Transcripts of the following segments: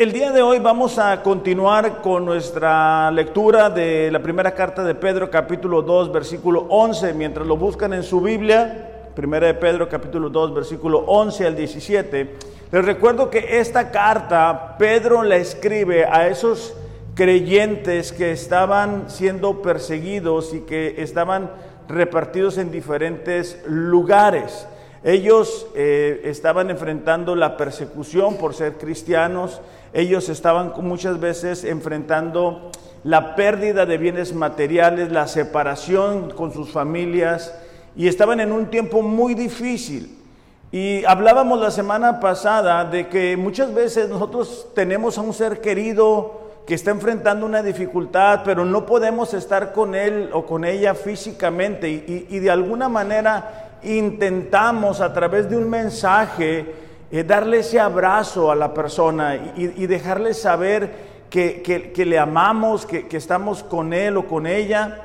El día de hoy vamos a continuar con nuestra lectura de la primera carta de Pedro, capítulo 2, versículo 11. Mientras lo buscan en su Biblia, primera de Pedro, capítulo 2, versículo 11 al 17, les recuerdo que esta carta Pedro la escribe a esos creyentes que estaban siendo perseguidos y que estaban repartidos en diferentes lugares. Ellos eh, estaban enfrentando la persecución por ser cristianos, ellos estaban muchas veces enfrentando la pérdida de bienes materiales, la separación con sus familias y estaban en un tiempo muy difícil. Y hablábamos la semana pasada de que muchas veces nosotros tenemos a un ser querido que está enfrentando una dificultad, pero no podemos estar con él o con ella físicamente y de alguna manera intentamos a través de un mensaje eh, darle ese abrazo a la persona y, dejarle saber que, le amamos, que, que estamos con él o con ella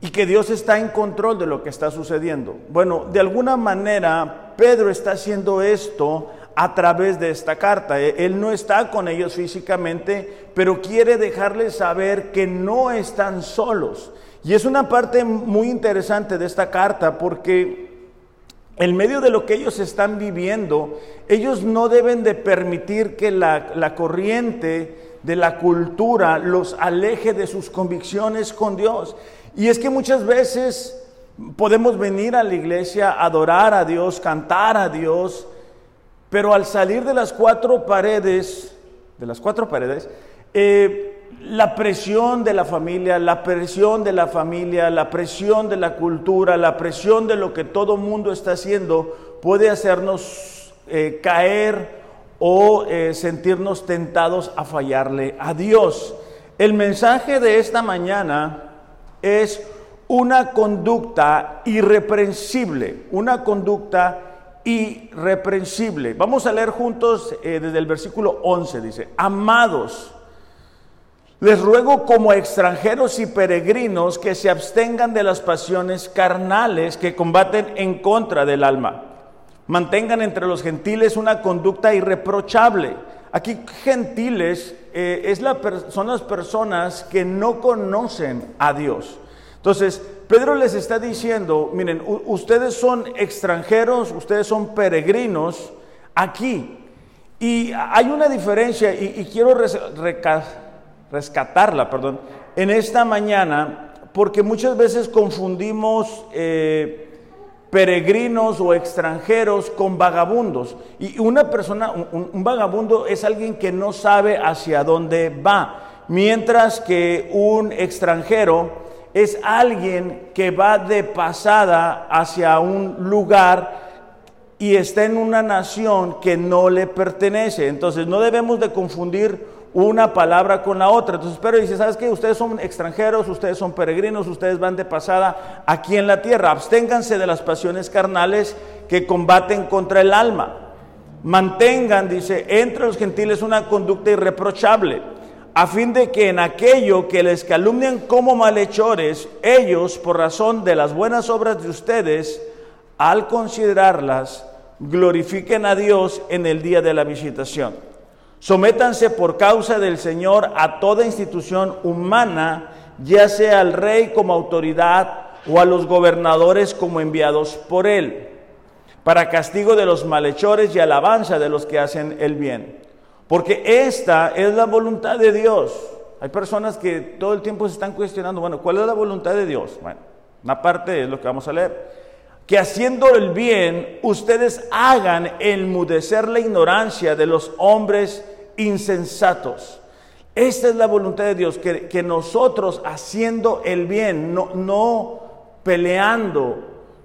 y que Dios está en control de lo que está sucediendo. Bueno, de alguna manera Pedro está haciendo esto a través de esta carta. E, él no está con ellos físicamente, pero quiere dejarles saber que no están solos y es una parte muy interesante de esta carta porque en medio de lo que ellos están viviendo, ellos no deben de permitir que la, corriente de la cultura los aleje de sus convicciones con Dios. Y es que muchas veces podemos venir a la iglesia, adorar a Dios, cantar a Dios, pero al salir de las cuatro paredes, de las cuatro paredes, eh, la presión de la familia, la presión de la familia, la presión de la cultura, la presión de lo que todo mundo está haciendo puede hacernos eh, caer o eh, sentirnos tentados a fallarle a Dios. El mensaje de esta mañana es una conducta irreprensible, una conducta irreprensible. Vamos a leer juntos eh, desde el versículo 11, dice, amados, les ruego como extranjeros y peregrinos que se abstengan de las pasiones carnales que combaten en contra del alma. Mantengan entre los gentiles una conducta irreprochable. Aquí gentiles eh, es la son las personas que no conocen a Dios. Entonces, Pedro les está diciendo, miren, ustedes son extranjeros, ustedes son peregrinos aquí. Y hay una diferencia, y, quiero recalcar rescatarla, perdón, en esta mañana, porque muchas veces confundimos eh, peregrinos o extranjeros con vagabundos. Y una persona, un, vagabundo es alguien que no sabe hacia dónde va, mientras que un extranjero es alguien que va de pasada hacia un lugar y está en una nación que no le pertenece. Entonces no debemos de confundir una palabra con la otra. Entonces pero dice, ¿sabes qué? Ustedes son extranjeros, ustedes son peregrinos, ustedes van de pasada aquí en la tierra. Absténganse de las pasiones carnales que combaten contra el alma. Mantengan, dice, entre los gentiles una conducta irreprochable, a fin de que en aquello que les calumnian como malhechores, ellos, por razón de las buenas obras de ustedes, al considerarlas, glorifiquen a Dios en el día de la visitación. Sométanse por causa del Señor a toda institución humana, ya sea al rey como autoridad o a los gobernadores como enviados por él, para castigo de los malhechores y alabanza de los que hacen el bien. Porque esta es la voluntad de Dios. Hay personas que todo el tiempo se están cuestionando, bueno, ¿cuál es la voluntad de Dios? Bueno, una parte es lo que vamos a leer. Que haciendo el bien, ustedes hagan enmudecer la ignorancia de los hombres insensatos. Esta es la voluntad de Dios, que, nosotros haciendo el bien, no, peleando,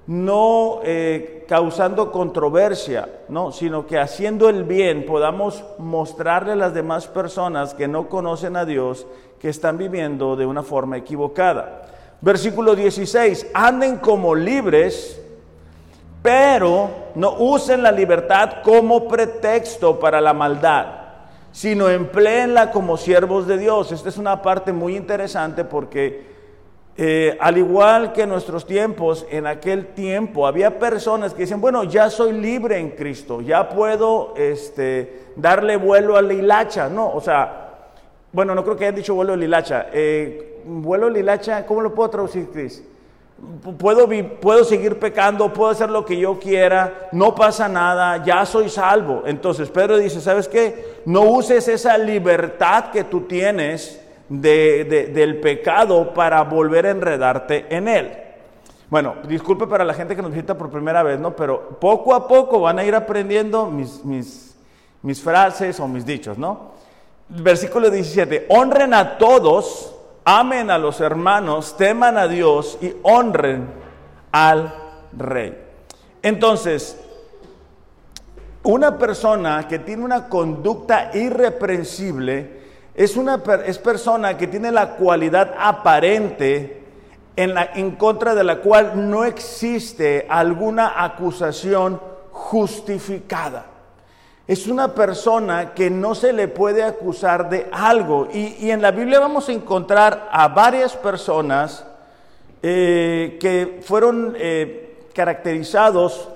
no eh, causando controversia, no, sino que haciendo el bien podamos mostrarle a las demás personas que no conocen a Dios que están viviendo de una forma equivocada. Versículo 16, anden como libres, pero no usen la libertad como pretexto para la maldad sino empleenla como siervos de Dios. Esta es una parte muy interesante porque Eh, al igual que en nuestros tiempos, en aquel tiempo había personas que dicen, bueno, ya soy libre en Cristo, ya puedo este, darle vuelo a la hilacha. No, o sea, bueno, no creo que hayan dicho vuelo a la hilacha. Eh, vuelo a la hilacha, ¿cómo lo puedo traducir, Cris? Puedo, puedo seguir pecando, puedo hacer lo que yo quiera, no pasa nada, ya soy salvo. Entonces Pedro dice, ¿sabes qué? No uses esa libertad que tú tienes del pecado para volver a enredarte en él. Bueno, disculpe para la gente que nos visita por primera vez, ¿no? Pero poco a poco van a ir aprendiendo mis, mis, mis frases o mis dichos, ¿no? Versículo 17, honren a todos amen a los hermanos, teman a Dios y honren al rey. Entonces, una persona que tiene una conducta irreprensible es una es persona que tiene la cualidad aparente en, la, en contra de la cual no existe alguna acusación justificada es una persona que no se le puede acusar de algo. Y, en la Biblia vamos a encontrar a varias personas eh, que fueron eh, caracterizados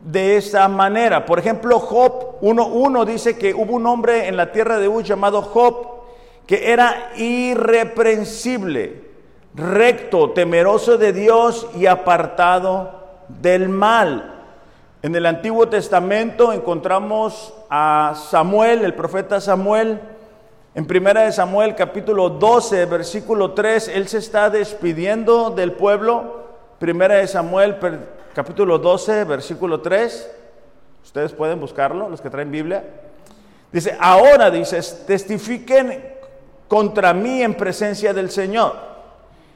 de esa manera. Por ejemplo, Job 1.1 dice que hubo un hombre en la tierra de Uz llamado Job que era irreprensible, recto, temeroso de Dios y apartado del mal. En el Antiguo Testamento encontramos a Samuel, el profeta Samuel. En primera de Samuel capítulo 12, versículo 3, él se está despidiendo del pueblo. Primera de Samuel capítulo 12, versículo 3. Ustedes pueden buscarlo, los que traen Biblia. Dice, ahora dices, testifiquen contra mí en presencia del Señor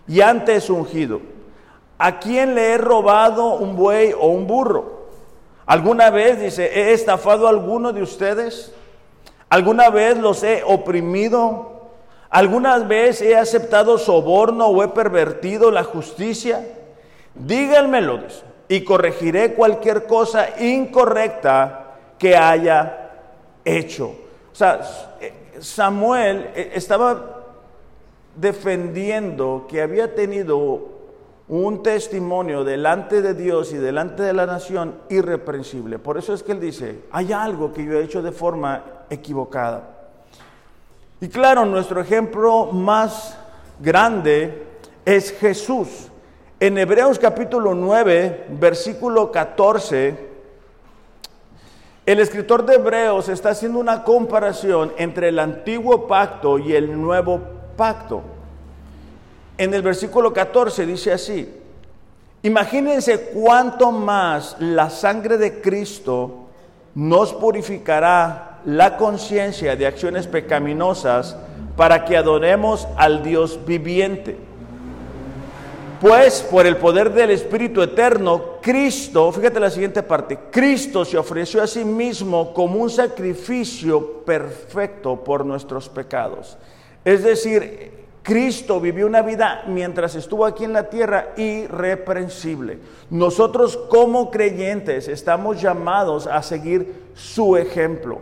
y antes ungido. ¿A quién le he robado un buey o un burro? ¿Alguna vez, dice, he estafado a alguno de ustedes? ¿Alguna vez los he oprimido? ¿Alguna vez he aceptado soborno o he pervertido la justicia? Díganmelo, dice, y corregiré cualquier cosa incorrecta que haya hecho. O sea, Samuel eh, estaba defendiendo que había tenido un testimonio delante de Dios y delante de la nación irreprensible. Por eso es que él dice, hay algo que yo he hecho de forma equivocada. Y claro, nuestro ejemplo más grande es Jesús. En Hebreos capítulo 9, versículo 14, el escritor de Hebreos está haciendo una comparación entre el antiguo pacto y el nuevo pacto en el versículo 14 dice así, imagínense cuánto más la sangre de Cristo nos purificará la conciencia de acciones pecaminosas para que adoremos al Dios viviente. Pues por el poder del Espíritu Eterno, Cristo, fíjate la siguiente parte, Cristo se ofreció a sí mismo como un sacrificio perfecto por nuestros pecados. Es decir, Cristo vivió una vida mientras estuvo aquí en la tierra irreprensible. Nosotros como creyentes estamos llamados a seguir su ejemplo.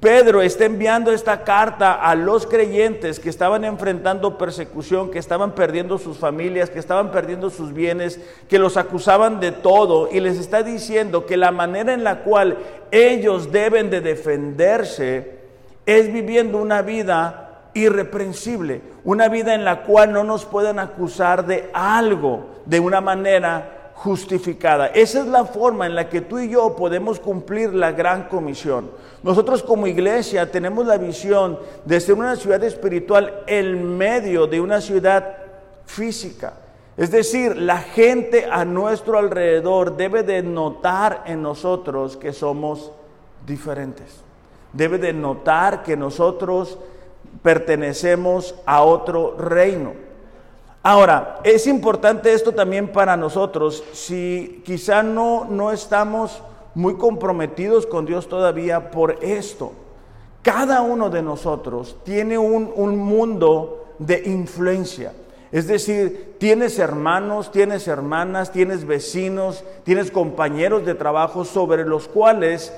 Pedro está enviando esta carta a los creyentes que estaban enfrentando persecución, que estaban perdiendo sus familias, que estaban perdiendo sus bienes, que los acusaban de todo y les está diciendo que la manera en la cual ellos deben de defenderse es viviendo una vida irreprensible, una vida en la cual no nos puedan acusar de algo de una manera justificada. Esa es la forma en la que tú y yo podemos cumplir la gran comisión. Nosotros como iglesia tenemos la visión de ser una ciudad espiritual en medio de una ciudad física. Es decir, la gente a nuestro alrededor debe de notar en nosotros que somos diferentes. Debe de notar que nosotros pertenecemos a otro reino. Ahora, es importante esto también para nosotros, si quizá no, no estamos muy comprometidos con Dios todavía por esto. Cada uno de nosotros tiene un, un mundo de influencia. Es decir, tienes hermanos, tienes hermanas, tienes vecinos, tienes compañeros de trabajo sobre los cuales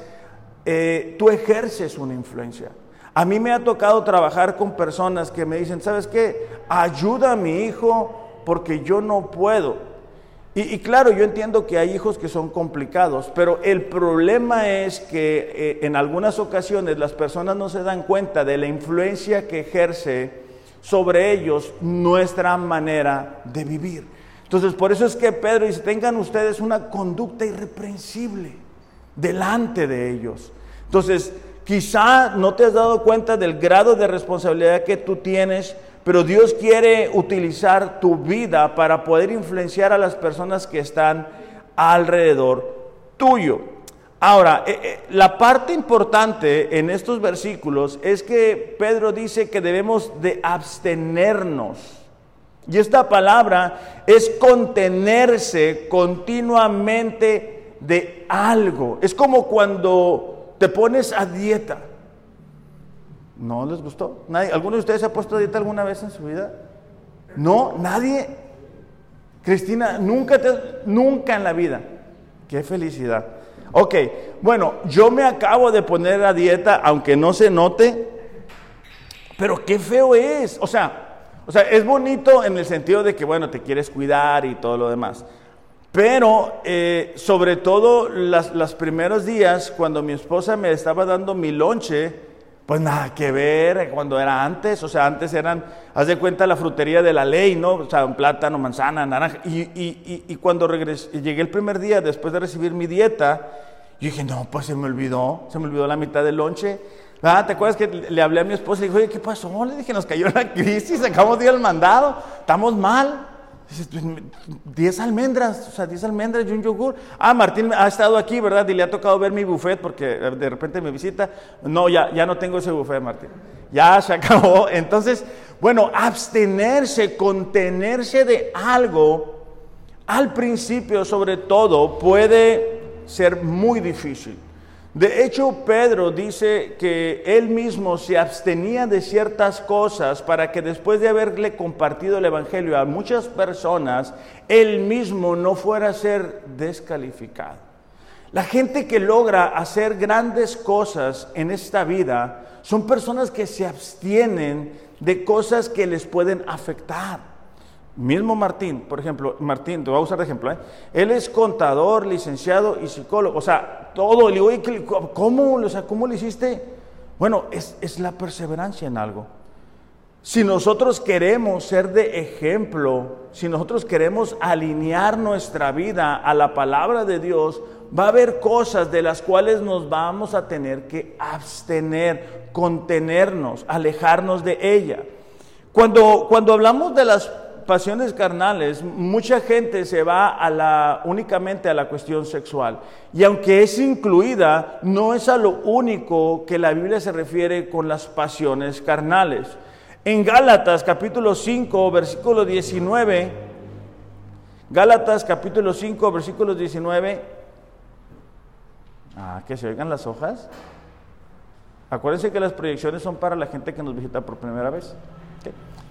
eh, tú ejerces una influencia. A mí me ha tocado trabajar con personas que me dicen, ¿sabes qué? Ayuda a mi hijo porque yo no puedo. Y, claro, yo entiendo que hay hijos que son complicados, pero el problema es que eh, en algunas ocasiones las personas no se dan cuenta de la influencia que ejerce sobre ellos nuestra manera de vivir. Entonces, por eso es que Pedro dice, tengan ustedes una conducta irreprensible delante de ellos. Entonces, quizá no te has dado cuenta del grado de responsabilidad que tú tienes pero Dios quiere utilizar tu vida para poder influenciar a las personas que están alrededor tuyo. Ahora, eh, eh, la parte importante en estos versículos es que Pedro dice que debemos de abstenernos. Y esta palabra es contenerse continuamente de algo. Es como cuando te pones a dieta. ¿No les gustó? ¿Nadie? ¿Alguno de ustedes se ha puesto a dieta alguna vez en su vida? No, nadie. Cristina, nunca, te, nunca en la vida. Qué felicidad. Ok, bueno, yo me acabo de poner a dieta, aunque no se note, pero qué feo es. O sea, o sea, es bonito en el sentido de que, bueno, te quieres cuidar y todo lo demás. Pero eh, sobre todo los primeros días, cuando mi esposa me estaba dando mi lonche, pues nada que ver cuando era antes, o sea, antes eran, haz de cuenta la frutería de la ley, ¿no? O sea, un plátano, manzana, naranja. Y, y, y, cuando regresé, llegué el primer día después de recibir mi dieta, yo dije, no, pues se me olvidó, se me olvidó la mitad del lonche. Ah, ¿te acuerdas que le hablé a mi esposa y le dije, oye, ¿qué pasó? Le dije, nos cayó la crisis, acabamos de ir al mandado, estamos mal. 10 almendras, o sea, 10 almendras y un yogur. Ah, Martín ha estado aquí, ¿verdad? Y le ha tocado ver mi buffet porque de repente me visita. No, ya, ya no tengo ese buffet, Martín. Ya se acabó. Entonces, bueno, abstenerse, contenerse de algo, al principio sobre todo, puede ser muy difícil. De hecho, Pedro dice que él mismo se abstenía de ciertas cosas para que después de haberle compartido el Evangelio a muchas personas, él mismo no fuera a ser descalificado. La gente que logra hacer grandes cosas en esta vida son personas que se abstienen de cosas que les pueden afectar. Mismo Martín, por ejemplo, Martín, te voy a usar de ejemplo, ¿eh? él es contador, licenciado y psicólogo, o sea, todo, le digo, ¿cómo, o sea, ¿cómo lo hiciste? Bueno, es, es la perseverancia en algo. Si nosotros queremos ser de ejemplo, si nosotros queremos alinear nuestra vida a la palabra de Dios, va a haber cosas de las cuales nos vamos a tener que abstener, contenernos, alejarnos de ella. Cuando, cuando hablamos de las pasiones carnales, mucha gente se va a la, únicamente a la cuestión sexual. Y aunque es incluida, no es a lo único que la Biblia se refiere con las pasiones carnales. En Gálatas capítulo 5, versículo 19, Gálatas capítulo 5, versículo 19, ah, que se oigan las hojas. Acuérdense que las proyecciones son para la gente que nos visita por primera vez.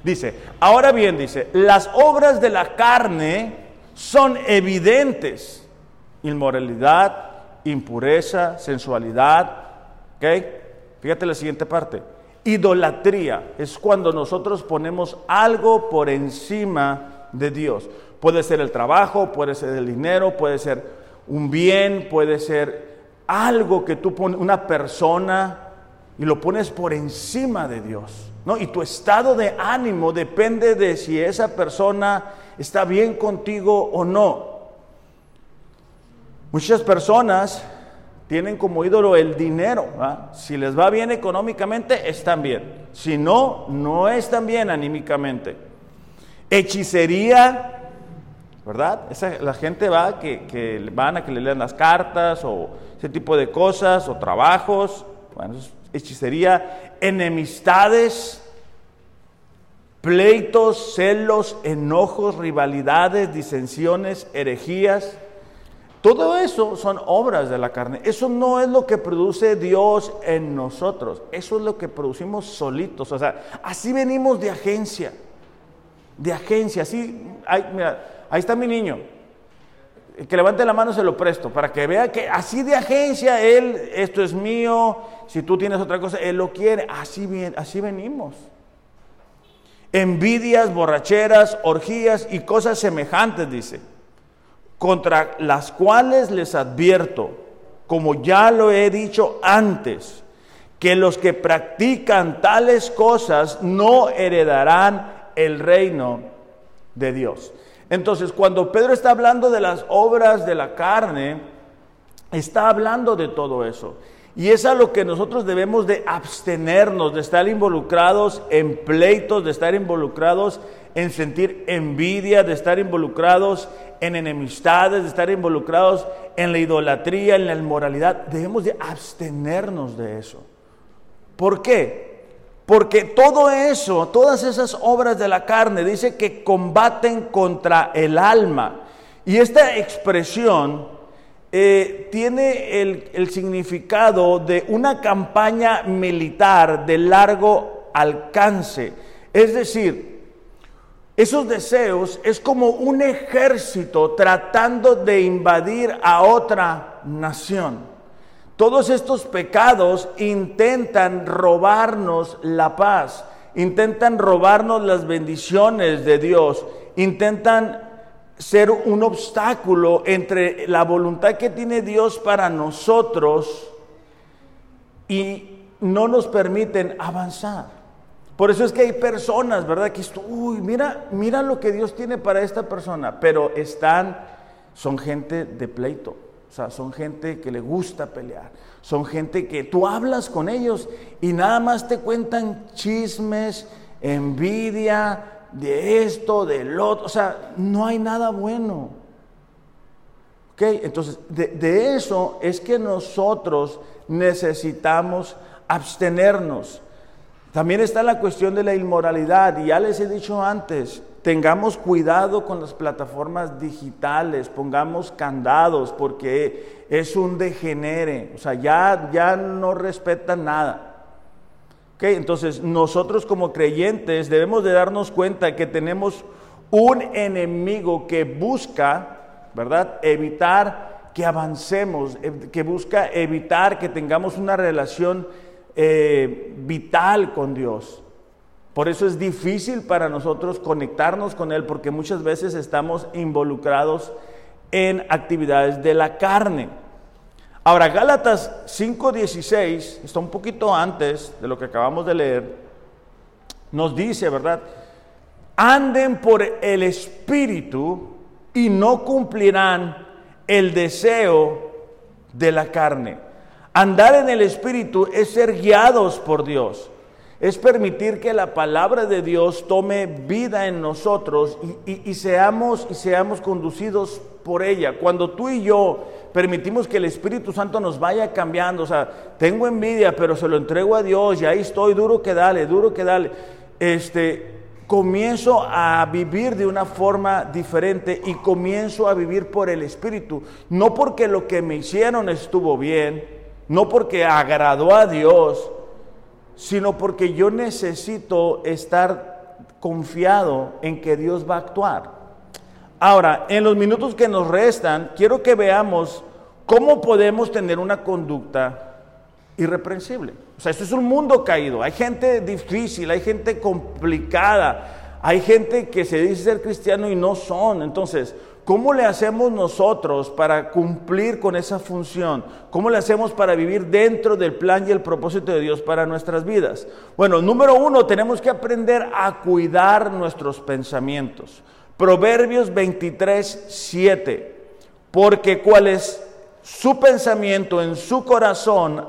Dice, ahora bien, dice, las obras de la carne son evidentes. Inmoralidad, impureza, sensualidad. ¿Ok? Fíjate la siguiente parte. Idolatría es cuando nosotros ponemos algo por encima de Dios. Puede ser el trabajo, puede ser el dinero, puede ser un bien, puede ser algo que tú pones, una persona, y lo pones por encima de Dios. ¿No? Y tu estado de ánimo depende de si esa persona está bien contigo o no. Muchas personas tienen como ídolo el dinero. Si les va bien económicamente, están bien. Si no, no están bien anímicamente. Hechicería, ¿verdad? la gente va que, que, van a que le lean las cartas o ese tipo de cosas o trabajos. Bueno, hechicería, enemistades, pleitos, celos, enojos, rivalidades, disensiones, herejías. Todo eso son obras de la carne. Eso no es lo que produce Dios en nosotros. Eso es lo que producimos solitos. O sea, así venimos de agencia. De agencia. Así, mira, ahí está mi niño. El que levante la mano se lo presto para que vea que así de agencia él, esto es mío, si tú tienes otra cosa, él lo quiere. Así, así venimos. envidias, borracheras, orgías y cosas semejantes, dice, contra las cuales les advierto, como ya lo he dicho antes, que los que practican tales cosas no heredarán el reino de Dios. Entonces, cuando Pedro está hablando de las obras de la carne, está hablando de todo eso. Y es a lo que nosotros debemos de abstenernos, de estar involucrados en pleitos, de estar involucrados en sentir envidia, de estar involucrados en enemistades, de estar involucrados en la idolatría, en la inmoralidad. Debemos de abstenernos de eso. ¿Por qué? Porque todo eso, todas esas obras de la carne, dice que combaten contra el alma. Y esta expresión eh, tiene el, el significado de una campaña militar de largo alcance. Es decir, esos deseos es como un ejército tratando de invadir a otra nación. Todos estos pecados intentan robarnos la paz, intentan robarnos las bendiciones de Dios, intentan ser un obstáculo entre la voluntad que tiene Dios para nosotros y no nos permiten avanzar. Por eso es que hay personas, ¿verdad? Que uy, mira, mira lo que Dios tiene para esta persona, pero están, son gente de pleito. O sea, son gente que le gusta pelear. Son gente que tú hablas con ellos y nada más te cuentan chismes, envidia de esto, del otro. O sea, no hay nada bueno. ¿Ok? Entonces, de, eso es que nosotros necesitamos abstenernos. También está la cuestión de la inmoralidad. Y ya les he dicho antes, tengamos cuidado con las plataformas digitales, pongamos candados porque es un degenere, o sea, ya, ya no respetan nada. Okay, entonces nosotros como creyentes debemos de darnos cuenta que tenemos un enemigo que busca, ¿verdad? Evitar que avancemos, eh, que busca evitar que tengamos una relación eh, vital con Dios. Por eso es difícil para nosotros conectarnos con Él porque muchas veces estamos involucrados en actividades de la carne. Ahora, Gálatas 5:16, está un poquito antes de lo que acabamos de leer, nos dice, ¿verdad? Anden por el Espíritu y no cumplirán el deseo de la carne. Andar en el Espíritu es ser guiados por Dios es permitir que la palabra de Dios tome vida en nosotros y, seamos, y seamos conducidos por ella. Cuando tú y yo permitimos que el Espíritu Santo nos vaya cambiando, o sea, tengo envidia, pero se lo entrego a Dios y ahí estoy, duro que dale, duro que dale, este, comienzo a vivir de una forma diferente y comienzo a vivir por el Espíritu, no porque lo que me hicieron estuvo bien, no porque agradó a Dios, sino porque yo necesito estar confiado en que Dios va a actuar. Ahora, en los minutos que nos restan, quiero que veamos cómo podemos tener una conducta irreprensible. O sea, esto es un mundo caído. Hay gente difícil, hay gente complicada, hay gente que se dice ser cristiano y no son. Entonces, ¿Cómo le hacemos nosotros para cumplir con esa función? ¿Cómo le hacemos para vivir dentro del plan y el propósito de Dios para nuestras vidas? Bueno, número uno, tenemos que aprender a cuidar nuestros pensamientos. Proverbios 23, 7. Porque cuál es su pensamiento en su corazón,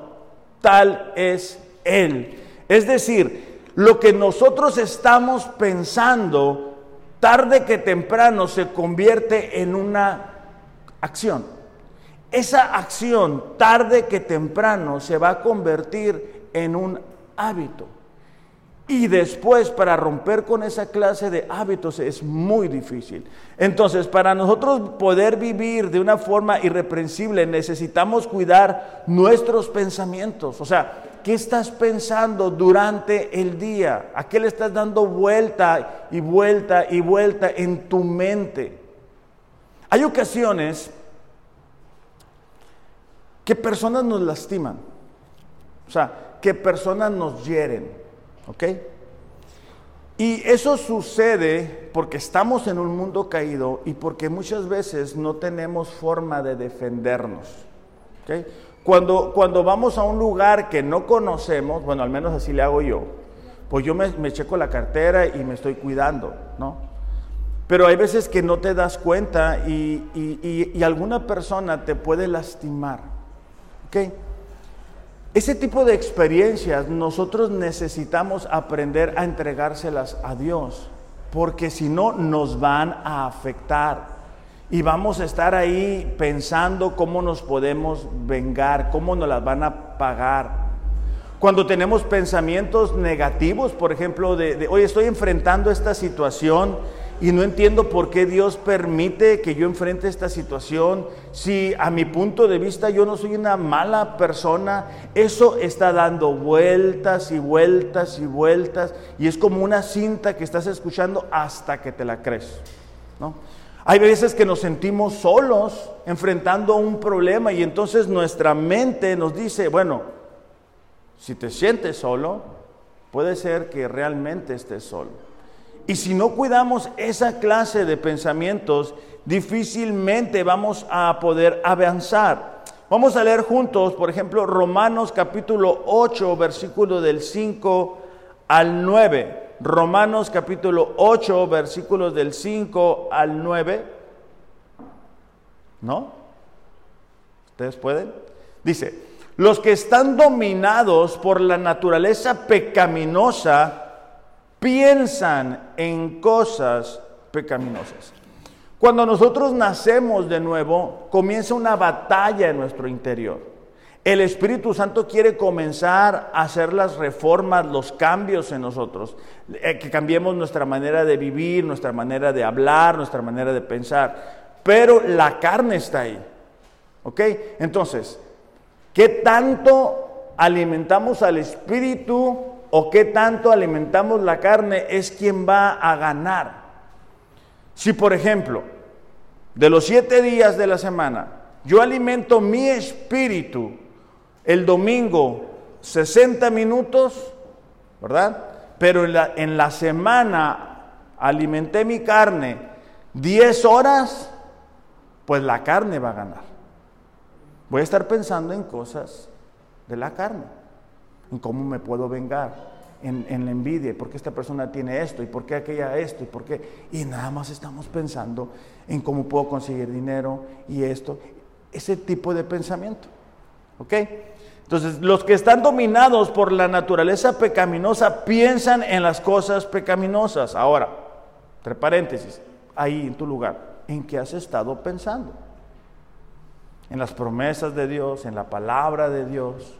tal es él. Es decir, lo que nosotros estamos pensando, tarde que temprano se convierte en una acción. Esa acción, tarde que temprano, se va a convertir en un hábito. Y después para romper con esa clase de hábitos es muy difícil. Entonces, para nosotros poder vivir de una forma irreprensible necesitamos cuidar nuestros pensamientos. O sea, ¿Qué estás pensando durante el día? ¿A qué le estás dando vuelta y vuelta y vuelta en tu mente? Hay ocasiones que personas nos lastiman, o sea, que personas nos hieren, ¿ok? Y eso sucede porque estamos en un mundo caído y porque muchas veces no tenemos forma de defendernos. Cuando, cuando vamos a un lugar que no conocemos, bueno, al menos así le hago yo, pues yo me, checo la cartera y me estoy cuidando, ¿no? Pero hay veces que no te das cuenta y, y alguna persona te puede lastimar. ¿Ok? Ese tipo de experiencias nosotros necesitamos aprender a entregárselas a Dios, porque si no nos van a afectar y vamos a estar ahí pensando cómo nos podemos vengar, cómo nos las van a pagar. Cuando tenemos pensamientos negativos, por ejemplo, de, de hoy estoy enfrentando esta situación y no entiendo por qué Dios permite que yo enfrente esta situación. Si a mi punto de vista yo no soy una mala persona, eso está dando vueltas y vueltas y vueltas. Y es como una cinta que estás escuchando hasta que te la crees. ¿no? Hay veces que nos sentimos solos enfrentando un problema y entonces nuestra mente nos dice, bueno, si te sientes solo, puede ser que realmente estés solo. Y si no cuidamos esa clase de pensamientos, difícilmente vamos a poder avanzar. Vamos a leer juntos, por ejemplo, Romanos capítulo 8, versículo del 5 al 9. Romanos capítulo 8, versículos del 5 al 9. ¿No? ¿Ustedes pueden? Dice, los que están dominados por la naturaleza pecaminosa, piensan en cosas pecaminosas. Cuando nosotros nacemos de nuevo, comienza una batalla en nuestro interior. El Espíritu Santo quiere comenzar a hacer las reformas, los cambios en nosotros, eh, que cambiemos nuestra manera de vivir, nuestra manera de hablar, nuestra manera de pensar. Pero la carne está ahí. ¿Ok? Entonces, ¿qué tanto alimentamos al Espíritu o qué tanto alimentamos la carne es quien va a ganar. Si por ejemplo, de los siete días de la semana, yo alimento mi espíritu el domingo 60 minutos, ¿verdad? Pero en la, en la semana alimenté mi carne 10 horas, pues la carne va a ganar. Voy a estar pensando en cosas de la carne en cómo me puedo vengar, en, la envidia, por qué esta persona tiene esto y por qué aquella esto y por qué. Y nada más estamos pensando en cómo puedo conseguir dinero y esto, ese tipo de pensamiento. ¿Ok? Entonces, los que están dominados por la naturaleza pecaminosa piensan en las cosas pecaminosas. Ahora, entre paréntesis, ahí en tu lugar, ¿en qué has estado pensando? En las promesas de Dios, en la palabra de Dios,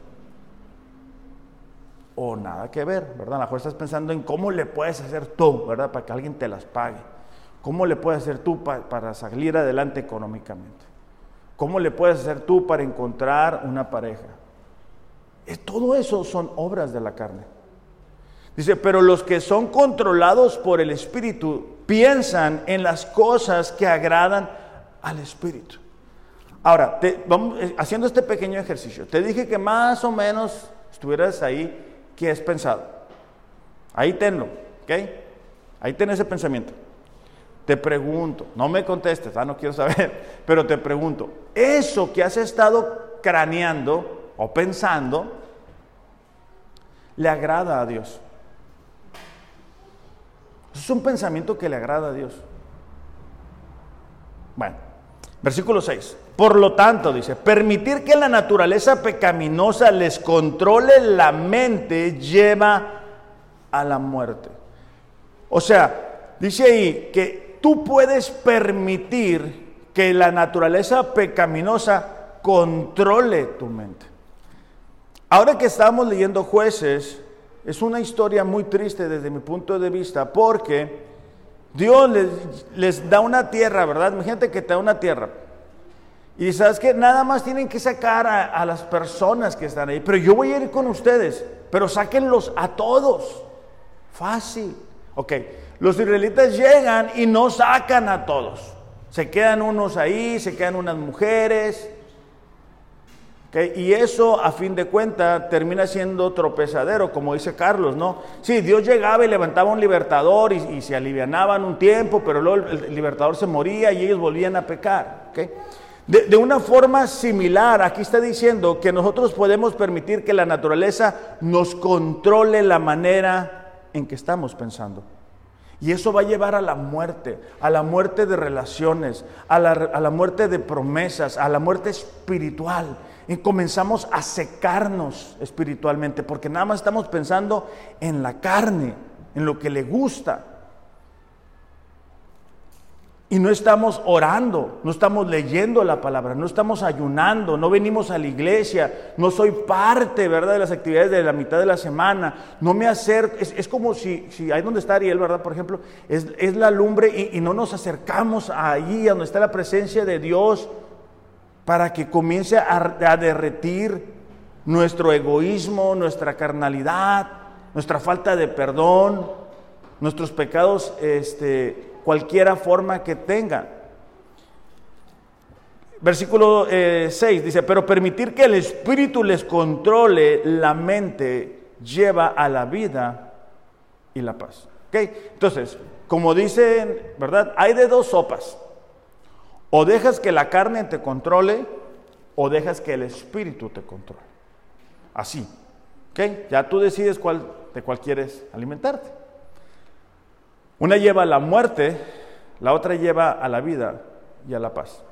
o nada que ver, ¿verdad? A lo mejor estás pensando en cómo le puedes hacer tú, ¿verdad? Para que alguien te las pague. ¿Cómo le puedes hacer tú para salir adelante económicamente? ¿Cómo le puedes hacer tú para encontrar una pareja? todo eso son obras de la carne. Dice, pero los que son controlados por el Espíritu piensan en las cosas que agradan al Espíritu. Ahora, vamos, eh, haciendo este pequeño ejercicio, te dije que más o menos estuvieras ahí ¿Qué has pensado? Ahí tenlo, ¿ok? Ahí ten ese pensamiento. Te pregunto, no me contestes, ah, no quiero saber, pero te pregunto, eso que has estado craneando o pensando, ¿le agrada a Dios? Es un pensamiento que le agrada a Dios. Bueno, versículo 6. Por lo tanto, dice, permitir que la naturaleza pecaminosa les controle la mente lleva a la muerte. O sea, dice ahí que tú puedes permitir que la naturaleza pecaminosa controle tu mente. Ahora que estamos leyendo jueces, es una historia muy triste desde mi punto de vista, porque Dios les, les da una tierra, ¿verdad? Imagínate que te da una tierra y sabes que nada más tienen que sacar a, las personas que están ahí. Pero yo voy a ir con ustedes. Pero sáquenlos a todos. Fácil. Ok. Los israelitas llegan y no sacan a todos. Se quedan unos ahí, se quedan unas mujeres. Y eso, a fin de cuentas, termina siendo tropezadero, como dice Carlos, ¿no? Sí, Dios llegaba y levantaba un libertador y, se alivianaban un tiempo, pero luego el, libertador se moría y ellos volvían a pecar. De, una forma similar, aquí está diciendo que nosotros podemos permitir que la naturaleza nos controle la manera en que estamos pensando. Y eso va a llevar a la muerte, a la muerte de relaciones, a la, a la muerte de promesas, a la muerte espiritual. Y comenzamos a secarnos espiritualmente, porque nada más estamos pensando en la carne, en lo que le gusta. Y no estamos orando, no estamos leyendo la palabra, no estamos ayunando, no venimos a la iglesia, no soy parte, ¿verdad?, de las actividades de la mitad de la semana, no me acerco, es, como si, si, ahí donde está Ariel, ¿verdad?, por ejemplo, es, la lumbre y, no nos acercamos ahí, a donde está la presencia de Dios, para que comience a, a derretir nuestro egoísmo, nuestra carnalidad, nuestra falta de perdón, nuestros pecados, este cualquiera forma que tenga. Versículo 6 eh, dice, pero permitir que el Espíritu les controle la mente lleva a la vida y la paz. Entonces, como dicen, ¿verdad? Hay de dos sopas. O dejas que la carne te controle o dejas que el Espíritu te controle. Así. Ya tú decides cuál, de cuál quieres alimentarte. Una lleva a la muerte, la otra lleva a la vida y a la paz.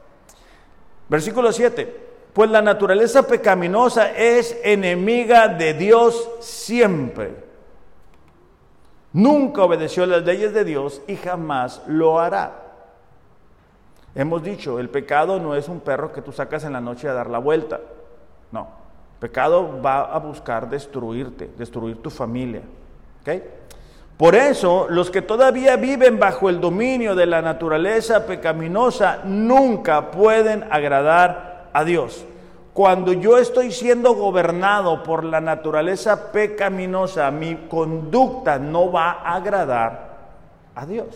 Versículo 7. Pues la naturaleza pecaminosa es enemiga de Dios siempre. Nunca obedeció las leyes de Dios y jamás lo hará. Hemos dicho, el pecado no es un perro que tú sacas en la noche a dar la vuelta. No, pecado va a buscar destruirte, destruir tu familia. ¿okay? Por eso, los que todavía viven bajo el dominio de la naturaleza pecaminosa nunca pueden agradar a Dios. Cuando yo estoy siendo gobernado por la naturaleza pecaminosa, mi conducta no va a agradar a Dios.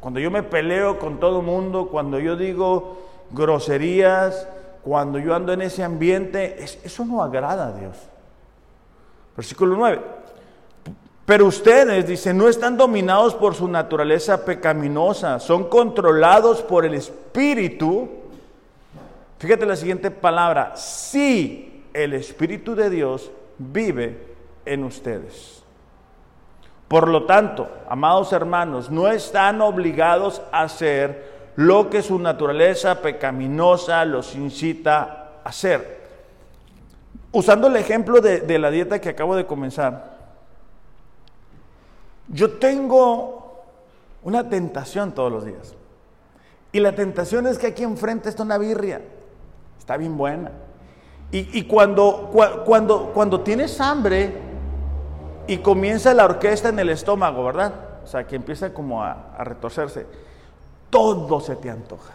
cuando yo me peleo con todo el mundo, cuando yo digo groserías, cuando yo ando en ese ambiente, eso no agrada a Dios. Versículo 9. Pero ustedes, dice, no están dominados por su naturaleza pecaminosa, son controlados por el Espíritu. Fíjate la siguiente palabra, si el Espíritu de Dios vive en ustedes. Por lo tanto, amados hermanos, no están obligados a hacer lo que su naturaleza pecaminosa los incita a hacer. Usando el ejemplo de, de la dieta que acabo de comenzar, yo tengo una tentación todos los días. Y la tentación es que aquí enfrente está una birria. Está bien buena. Y, cuando, cuando, cuando tienes hambre y comienza la orquesta en el estómago, ¿verdad? O sea, que empieza como a, a retorcerse. Todo se te antoja.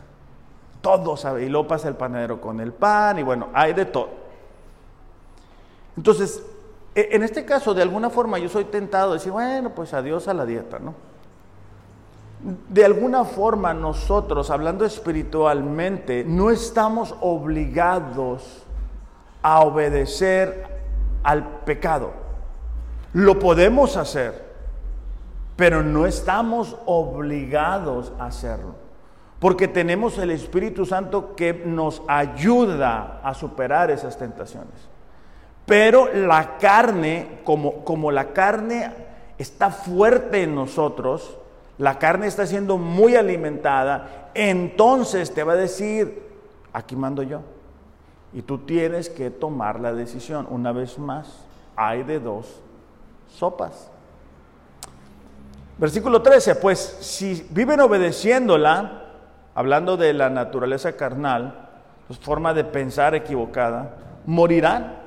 Todo sabe. Y luego pasa el panadero con el pan y bueno, hay de todo. Entonces, en este caso, de alguna forma, yo soy tentado de decir, bueno, pues adiós a la dieta, ¿no? De alguna forma nosotros, hablando espiritualmente, no estamos obligados a obedecer al pecado. Lo podemos hacer, pero no estamos obligados a hacerlo. Porque tenemos el Espíritu Santo que nos ayuda a superar esas tentaciones. Pero la carne, como, como la carne está fuerte en nosotros, la carne está siendo muy alimentada, entonces te va a decir, aquí mando yo. Y tú tienes que tomar la decisión. Una vez más, hay de dos sopas. Versículo 13, pues si viven obedeciéndola, hablando de la naturaleza carnal, pues forma de pensar equivocada, morirán.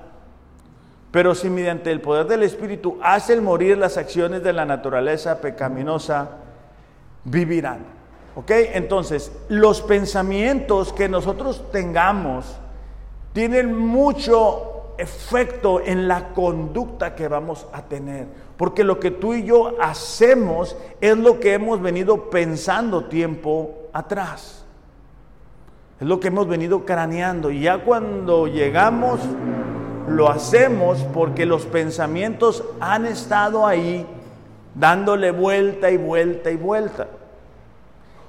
Pero si mediante el poder del Espíritu hacen morir las acciones de la naturaleza pecaminosa, vivirán. ¿Ok? Entonces, los pensamientos que nosotros tengamos tienen mucho efecto en la conducta que vamos a tener. Porque lo que tú y yo hacemos es lo que hemos venido pensando tiempo atrás. Es lo que hemos venido craneando. Y ya cuando llegamos, lo hacemos porque los pensamientos han estado ahí dándole vuelta y vuelta y vuelta.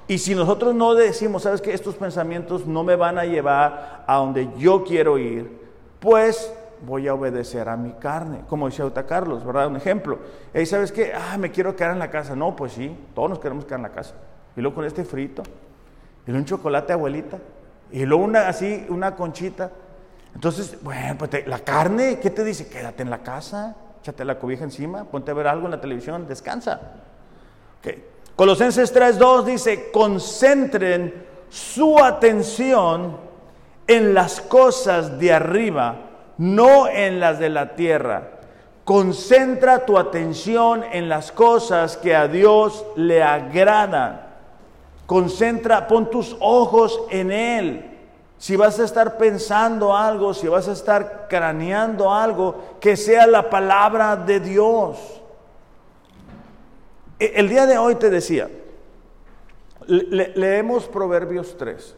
Y si nosotros no decimos, sabes que estos pensamientos no me van a llevar a donde yo quiero ir, pues voy a obedecer a mi carne, como decía Auta Carlos, ¿verdad? Un ejemplo. Y sabes qué, ah, me quiero quedar en la casa. No, pues sí, todos nos queremos quedar en la casa. Y luego con este frito, y luego un chocolate abuelita, y luego una así, una conchita. Entonces, bueno, pues la carne, ¿qué te dice? Quédate en la casa, échate la cobija encima, ponte a ver algo en la televisión, descansa. Okay. Colosenses 3.2 dice, concentren su atención en las cosas de arriba, no en las de la tierra. Concentra tu atención en las cosas que a Dios le agradan. Concentra, pon tus ojos en Él. Si vas a estar pensando algo, si vas a estar craneando algo, que sea la palabra de Dios. E, el día de hoy te decía, leemos Proverbios 3.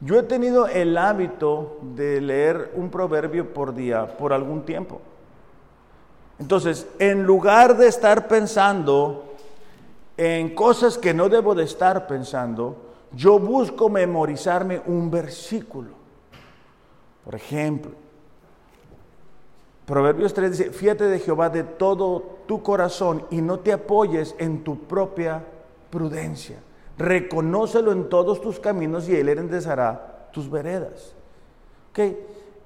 Yo he tenido el hábito de leer un proverbio por día por algún tiempo. Entonces, en lugar de estar pensando en cosas que no debo de estar pensando, yo busco memorizarme un versículo. Por ejemplo, Proverbios 3 dice, fíjate de Jehová de todo tu corazón y no te apoyes en tu propia prudencia reconócelo en todos tus caminos y Él enderezará tus veredas. Okay.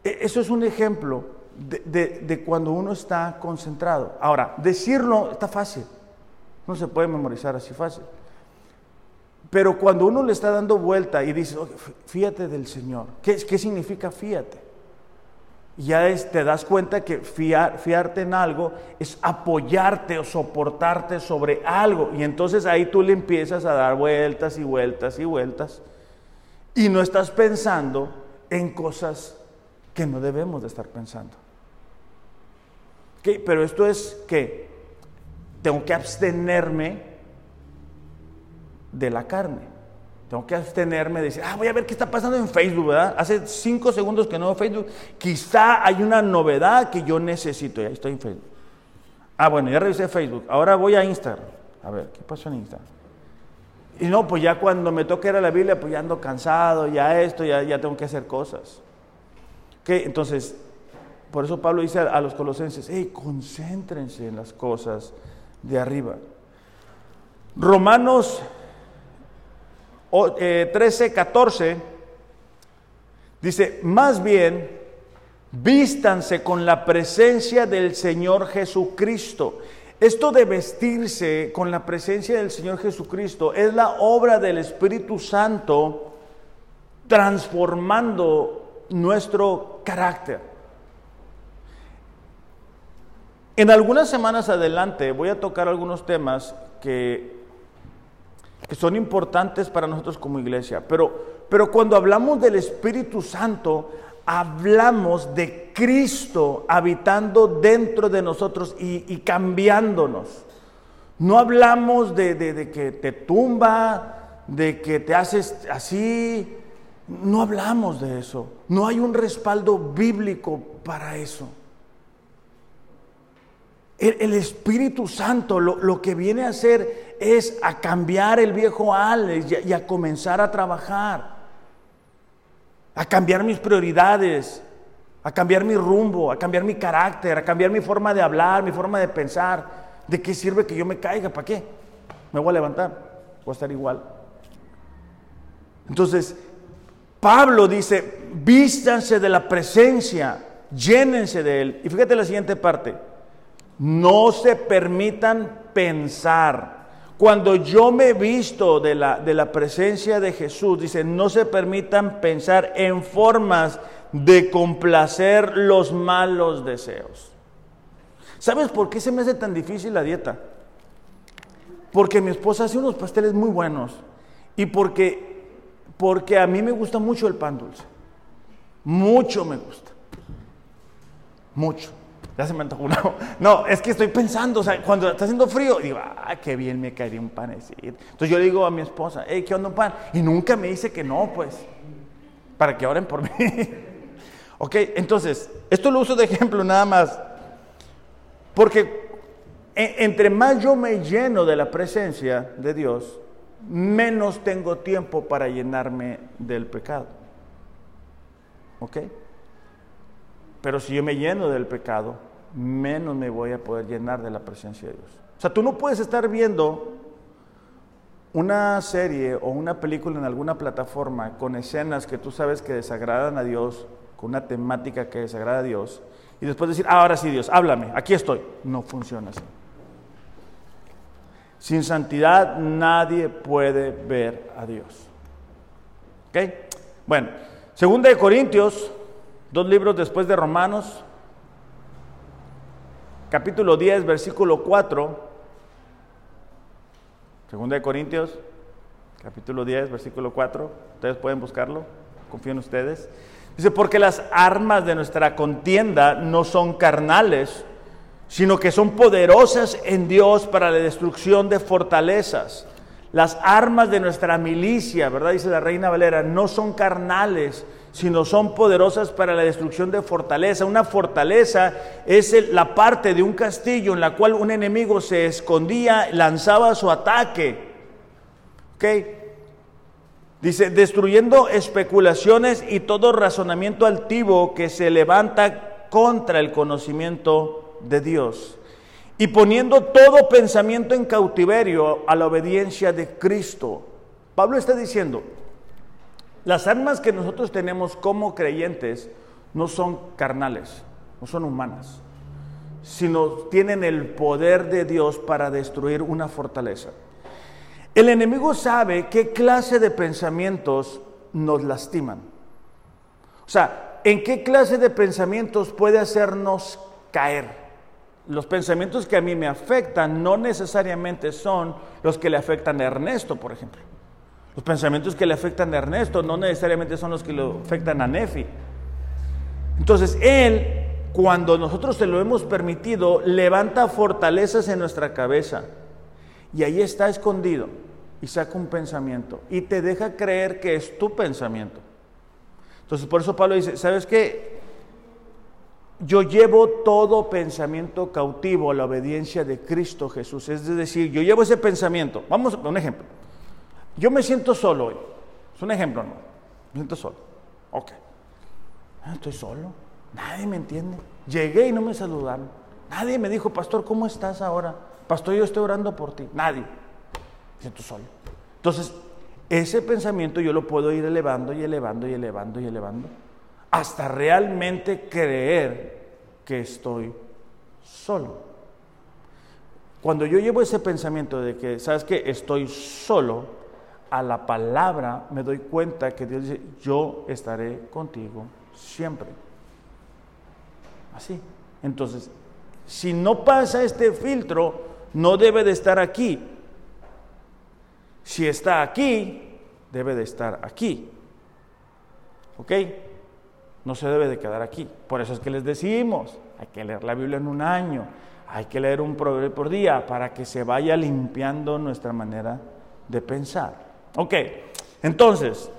E, eso es un ejemplo de, de, cuando uno está concentrado. Ahora, decirlo está fácil, no se puede memorizar así fácil. Pero cuando uno le está dando vuelta y dice, fíjate del Señor, ¿qué, qué significa fíjate? ya te das cuenta que fiarte en algo es apoyarte o soportarte sobre algo. Y entonces ahí tú le empiezas a dar vueltas y vueltas y vueltas. Y no estás pensando en cosas que no debemos de estar pensando. Pero esto es que tengo que abstenerme de la carne. Tengo que abstenerme de decir, ah, voy a ver qué está pasando en Facebook, ¿verdad? Hace cinco segundos que no veo Facebook. Quizá hay una novedad que yo necesito. Ya estoy en Facebook. Ah, bueno, ya revisé Facebook. Ahora voy a Instagram. A ver, ¿qué pasó en Instagram? Y no, pues ya cuando me toque ir a la Biblia, pues ya ando cansado, ya esto, ya, ya tengo que hacer cosas. ¿Ok? Entonces, por eso Pablo dice a, a los colosenses, hey, concéntrense en las cosas de arriba. Romanos 13, 14, eh, dice, más bien, vístanse con la presencia del Señor Jesucristo. Esto de vestirse con la presencia del Señor Jesucristo es la obra del Espíritu Santo transformando nuestro carácter. En algunas semanas adelante voy a tocar algunos temas que que son importantes para nosotros como iglesia. Pero, pero cuando hablamos del Espíritu Santo, hablamos de Cristo habitando dentro de nosotros y, cambiándonos. No hablamos de, de, que te tumba, de que te haces así. No hablamos de eso. No hay un respaldo bíblico para eso. El, Espíritu Santo lo, que viene a hacer es a cambiar el viejo Alex y, a comenzar a trabajar, a cambiar mis prioridades, a cambiar mi rumbo, a cambiar mi carácter, a cambiar mi forma de hablar, mi forma de pensar. ¿De qué sirve que yo me caiga? ¿Para qué? Me voy a levantar, voy a estar igual. Entonces, Pablo dice, vístanse de la presencia, llénense de él. Y fíjate la siguiente parte no se permitan pensar. Cuando yo me he visto de la, de la presencia de Jesús, dice, no se permitan pensar en formas de complacer los malos deseos. ¿Sabes por qué se me hace tan difícil la dieta? Porque mi esposa hace unos pasteles muy buenos y porque, porque a mí me gusta mucho el pan dulce. Mucho me gusta. Mucho. Ya se me antojó No, es que estoy pensando, o sea, cuando está haciendo frío, digo, ah, qué bien me caería un panecito. Entonces yo digo a mi esposa, hey, ¿qué onda un pan? Y nunca me dice que no, pues. para que oren por mí. ok, entonces, esto lo uso de ejemplo nada más, porque e, entre más yo me lleno de la presencia de Dios, menos tengo tiempo para llenarme del pecado. ¿Ok? Pero si yo me lleno del pecado, menos me voy a poder llenar de la presencia de Dios. O sea, tú no puedes estar viendo una serie o una película en alguna plataforma con escenas que tú sabes que desagradan a Dios, con una temática que desagrada a Dios, y después decir, ah, ahora sí Dios, háblame, aquí estoy. No funciona así. Sin santidad nadie puede ver a Dios. ¿Ok? Bueno, segunda de Corintios, dos libros después de Romanos, capítulo 10, versículo 4. Segunda de Corintios, capítulo 10, versículo 4. Ustedes pueden buscarlo, confío en ustedes. Dice, porque las armas de nuestra contienda no son carnales, sino que son poderosas en Dios para la destrucción de fortalezas. Las armas de nuestra milicia, ¿verdad? Dice la reina Valera, no son carnales, sino son poderosas para la destrucción de fortaleza. Una fortaleza es la parte de un castillo en la cual un enemigo se escondía, lanzaba su ataque. ¿Ok? Dice, destruyendo especulaciones y todo razonamiento altivo que se levanta contra el conocimiento de Dios y poniendo todo pensamiento en cautiverio a la obediencia de Cristo. Pablo está diciendo, las armas que nosotros tenemos como creyentes no son carnales, no son humanas, sino tienen el poder de Dios para destruir una fortaleza. El enemigo sabe qué clase de pensamientos nos lastiman. O sea, ¿en qué clase de pensamientos puede hacernos caer? los pensamientos que a mí me afectan no necesariamente son los que le afectan a Ernesto, por ejemplo. Los pensamientos que le afectan a Ernesto no necesariamente son los que le afectan a Nefi. Entonces, Él, cuando nosotros se lo hemos permitido, levanta fortalezas en nuestra cabeza y ahí está escondido y saca un pensamiento y te deja creer que es tu pensamiento. Entonces, por eso Pablo dice, ¿sabes qué? yo llevo todo pensamiento cautivo a la obediencia de Cristo Jesús. Es decir, yo llevo ese pensamiento. Vamos a un ejemplo. Yo me siento solo hoy. Es un ejemplo, ¿no? Me siento solo. Ok. Ah, estoy solo. Nadie me entiende. Llegué y no me saludaron. Nadie me dijo, pastor, ¿cómo estás ahora? Pastor, yo estoy orando por ti. Nadie. Me siento solo. Entonces, ese pensamiento yo lo puedo ir elevando y elevando y elevando y elevando hasta realmente creer que estoy solo. Cuando yo llevo ese pensamiento de que, ¿sabes que Estoy solo, a la palabra me doy cuenta que Dios dice, yo estaré contigo siempre. Así. Entonces, si no pasa este filtro, no debe de estar aquí. Si está aquí, debe de estar aquí. ¿Ok? no se debe de quedar aquí. Por eso es que les decimos, hay que leer la Biblia en un año, hay que leer un proverbio por día para que se vaya limpiando nuestra manera de pensar. Ok, entonces,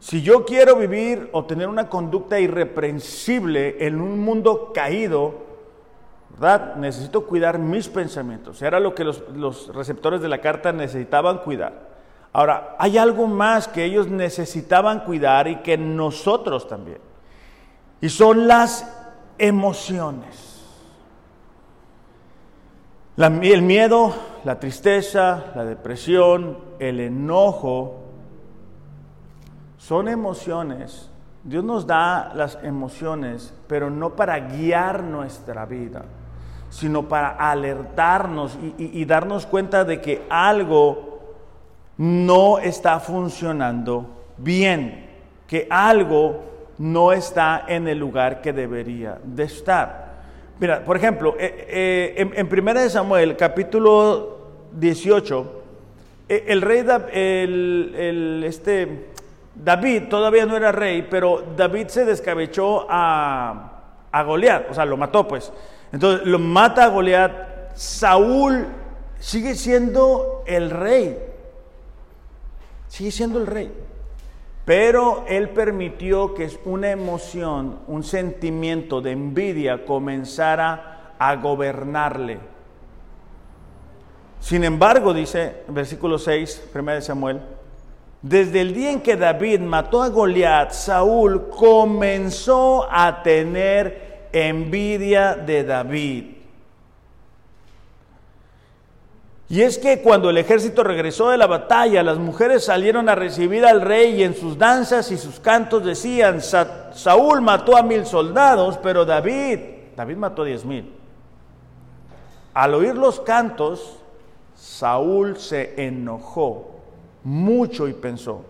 si yo quiero vivir o tener una conducta irreprensible en un mundo caído, ¿verdad? Necesito cuidar mis pensamientos. Era lo que los, los receptores de la carta necesitaban cuidar. Ahora, hay algo más que ellos necesitaban cuidar y que nosotros también. Y son las emociones. el miedo, la tristeza, la depresión, el enojo, son emociones. Dios nos da las emociones, pero no para guiar nuestra vida, sino para alertarnos y darnos cuenta de que algo no está funcionando bien, que algo no está en el lugar que debería de estar. Mira, por ejemplo, eh, eh, en, Primera de Samuel, capítulo 18, eh, el rey, el, este, David todavía no era rey, pero David se descabechó a, a Goliat, o sea, lo mató pues. Entonces lo mata a Goliat, Saúl sigue siendo el rey. Sigue siendo el rey. Pero él permitió que una emoción, un sentimiento de envidia comenzara a gobernarle. Sin embargo, dice versículo 6, 1 de Samuel, desde el día en que David mató a Goliat, Saúl comenzó a tener envidia de David. Y es que cuando el ejército regresó de la batalla, las mujeres salieron a recibir al rey y en sus danzas y sus cantos decían, Saúl mató a mil soldados, pero David, David mató diez mil. Al oír los cantos, Saúl se enojó mucho y pensó,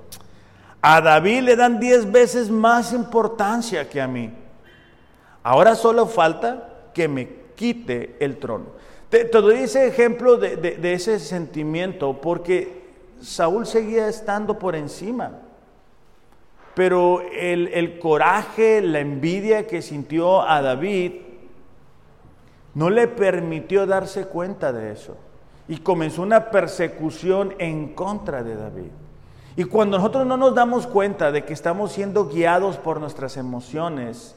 a David le dan diez veces más importancia que a mí. Ahora solo falta que me quite el trono. Te, doy ese ejemplo de, ese sentimiento porque Saúl seguía estando por encima. Pero el, el coraje, la envidia que sintió a David no le permitió darse cuenta de eso. Y comenzó una persecución en contra de David. Y cuando nosotros no nos damos cuenta de que estamos siendo guiados por nuestras emociones,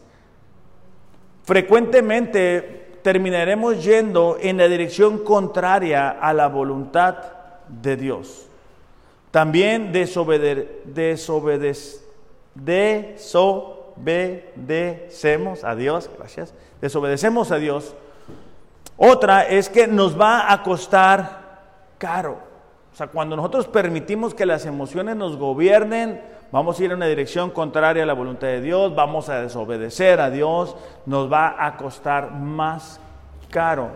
frecuentemente terminaremos yendo en la dirección contraria a la voluntad de Dios. También desobedecemos a Dios, gracias, desobedecemos a Dios. Otra es que nos va a costar caro. O sea, cuando nosotros permitimos que las emociones nos gobiernen, vamos a ir en una dirección contraria a la voluntad de Dios, vamos a desobedecer a Dios, nos va a costar más caro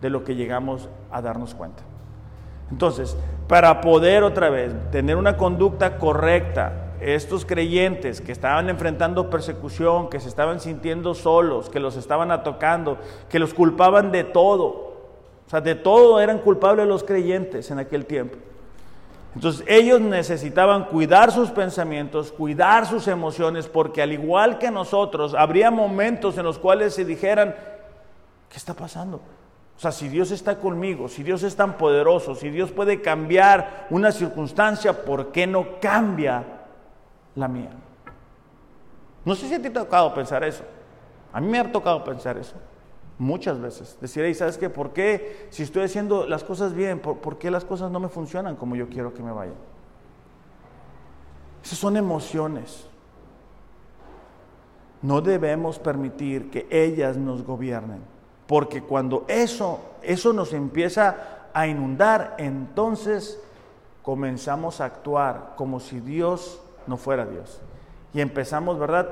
de lo que llegamos a darnos cuenta. Entonces, para poder otra vez tener una conducta correcta, estos creyentes que estaban enfrentando persecución, que se estaban sintiendo solos, que los estaban atacando, que los culpaban de todo, o sea, de todo eran culpables los creyentes en aquel tiempo. Entonces ellos necesitaban cuidar sus pensamientos, cuidar sus emociones, porque al igual que nosotros, habría momentos en los cuales se dijeran, ¿qué está pasando? O sea, si Dios está conmigo, si Dios es tan poderoso, si Dios puede cambiar una circunstancia, ¿por qué no cambia la mía? No sé si a ti te ha tocado pensar eso. A mí me ha tocado pensar eso. Muchas veces. Decir, ¿sabes qué? ¿Por qué si estoy haciendo las cosas bien, por, qué las cosas no me funcionan como yo quiero que me vayan? Esas son emociones. No debemos permitir que ellas nos gobiernen, porque cuando eso, eso nos empieza a inundar, entonces comenzamos a actuar como si Dios no fuera Dios. Y empezamos, ¿verdad?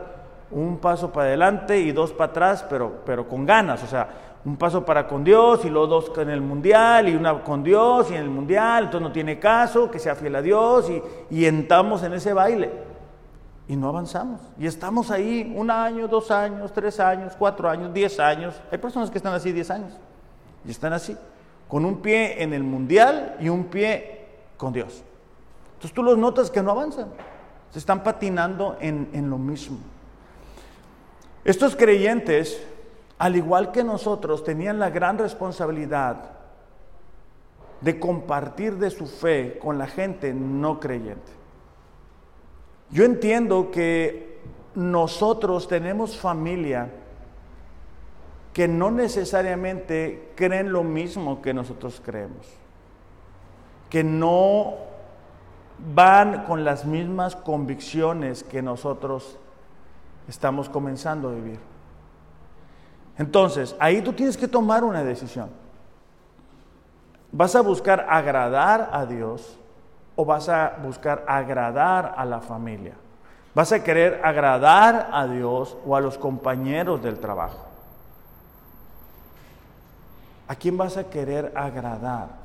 Un paso para adelante y dos para atrás, pero, pero con ganas, o sea, un paso para con Dios y los dos en el mundial y una con Dios y en el mundial, entonces no tiene caso que sea fiel a Dios y, y entramos en ese baile y no avanzamos. Y estamos ahí un año, dos años, tres años, cuatro años, diez años. Hay personas que están así diez años y están así, con un pie en el mundial y un pie con Dios. Entonces tú los notas que no avanzan, se están patinando en, en lo mismo. Estos creyentes, al igual que nosotros, tenían la gran responsabilidad de compartir de su fe con la gente no creyente. Yo entiendo que nosotros tenemos familia que no necesariamente creen lo mismo que nosotros creemos, que no van con las mismas convicciones que nosotros estamos comenzando a vivir. Entonces, ahí tú tienes que tomar una decisión. ¿Vas a buscar agradar a Dios o vas a buscar agradar a la familia? ¿Vas a querer agradar a Dios o a los compañeros del trabajo? ¿A quién vas a querer agradar?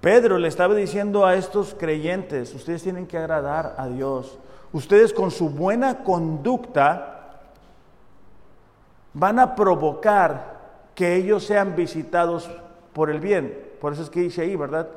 Pedro le estaba diciendo a estos creyentes, ustedes tienen que agradar a Dios ustedes con su buena conducta van a provocar que ellos sean visitados por el bien. Por eso es que dice ahí, ¿verdad?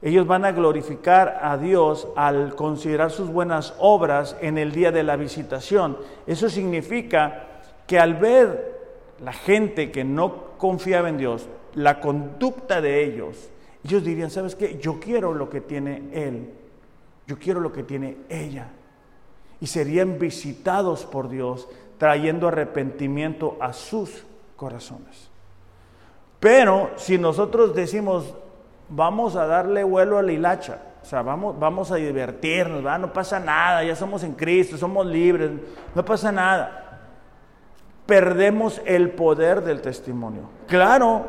Ellos van a glorificar a Dios al considerar sus buenas obras en el día de la visitación. Eso significa que al ver la gente que no confiaba en Dios, la conducta de ellos, ellos dirían, ¿sabes qué? Yo quiero lo que tiene Él Yo quiero lo que tiene ella. Y serían visitados por Dios trayendo arrepentimiento a sus corazones. Pero si nosotros decimos, vamos a darle vuelo a la hilacha, o sea, vamos, vamos a divertirnos, no pasa nada, ya somos en Cristo, somos libres, no pasa nada. Perdemos el poder del testimonio. Claro,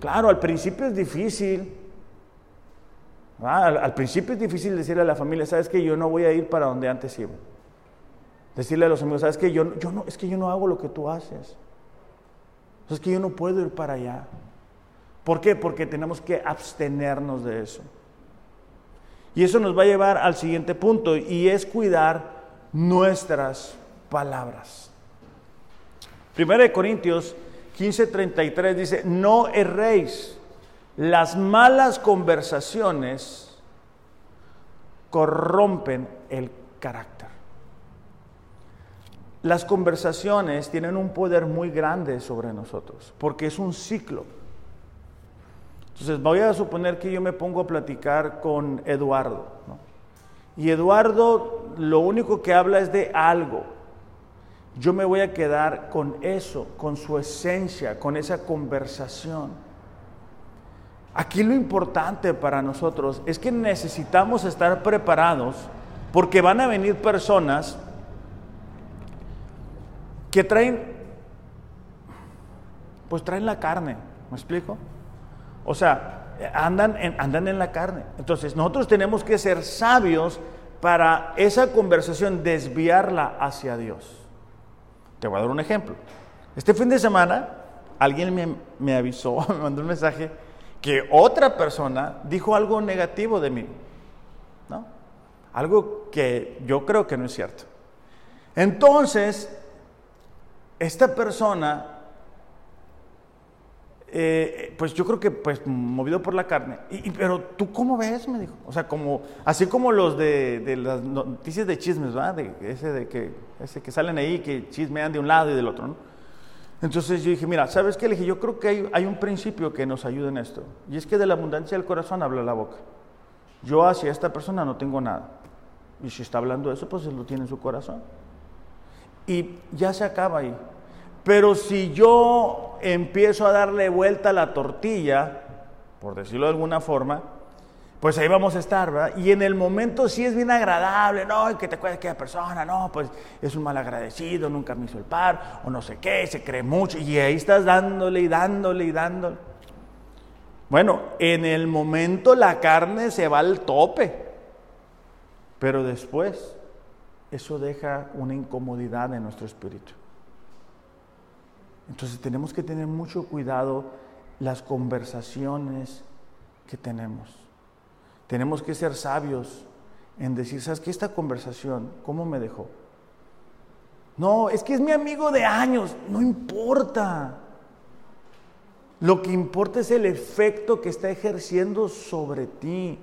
claro, al principio es difícil. Al, al, principio es difícil decirle a la familia, sabes que yo no voy a ir para donde antes iba. Decirle a los amigos, sabes que yo, no, es que yo no hago lo que tú haces. Es que yo no puedo ir para allá. ¿Por qué? Porque tenemos que abstenernos de eso. Y eso nos va a llevar al siguiente punto y es cuidar nuestras palabras. Primera de Corintios 15:33 dice, no erréis, las malas conversaciones corrompen el carácter. Las conversaciones tienen un poder muy grande sobre nosotros, porque es un ciclo. Entonces voy a suponer que yo me pongo a platicar con Eduardo, y Eduardo lo único que habla es de algo. Yo me voy a quedar con eso, con su esencia, con esa conversación. Aquí lo importante para nosotros es que necesitamos estar preparados porque van a venir personas que traen, pues traen la carne, ¿me explico? O sea, andan en, andan en la carne. Entonces, nosotros tenemos que ser sabios para esa conversación desviarla hacia Dios. Te voy a dar un ejemplo. Este fin de semana, alguien me, me avisó, me mandó un mensaje que otra persona dijo algo negativo de mí, ¿no? Algo que yo creo que no es cierto. Entonces, esta persona, eh, pues yo creo que pues movido por la carne, y, pero tú cómo ves, me dijo, o sea, como, así como los de, las noticias de chismes, ¿verdad? De ese de que, ese que salen ahí, que chismean de un lado y del otro, ¿no? Entonces yo dije, mira, ¿sabes qué? Le dije, yo creo que hay, un principio que nos ayuda en esto. Y es que de la abundancia del corazón habla la boca. Yo hacia esta persona no tengo nada. Y si está hablando eso, pues lo tiene en su corazón. Y ya se acaba ahí. Pero si yo empiezo a darle vuelta a la tortilla, por decirlo de alguna forma, pues ahí vamos a estar, ¿verdad? Y en el momento sí es bien agradable, no, que te acuerdes que la persona, no, pues es un mal agradecido, nunca me hizo el par, o no sé qué, se cree mucho, y ahí estás dándole y dándole y dándole. Bueno, en el momento la carne se va al tope, pero después eso deja una incomodidad en nuestro espíritu. Entonces tenemos que tener mucho cuidado las conversaciones que tenemos. Tenemos que ser sabios en decir, ¿sabes qué? Esta conversación, ¿cómo me dejó? No, es que es mi amigo de años, no importa. Lo que importa es el efecto que está ejerciendo sobre ti.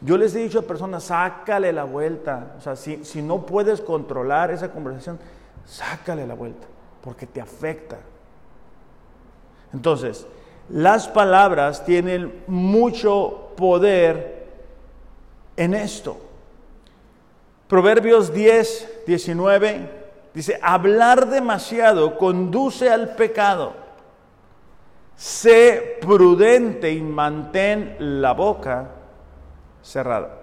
Yo les he dicho a personas, sácale la vuelta. O sea, si, si no puedes controlar esa conversación, sácale la vuelta, porque te afecta. Entonces, las palabras tienen mucho poder en esto. Proverbios 10, 19 dice, hablar demasiado conduce al pecado. Sé prudente y mantén la boca cerrada.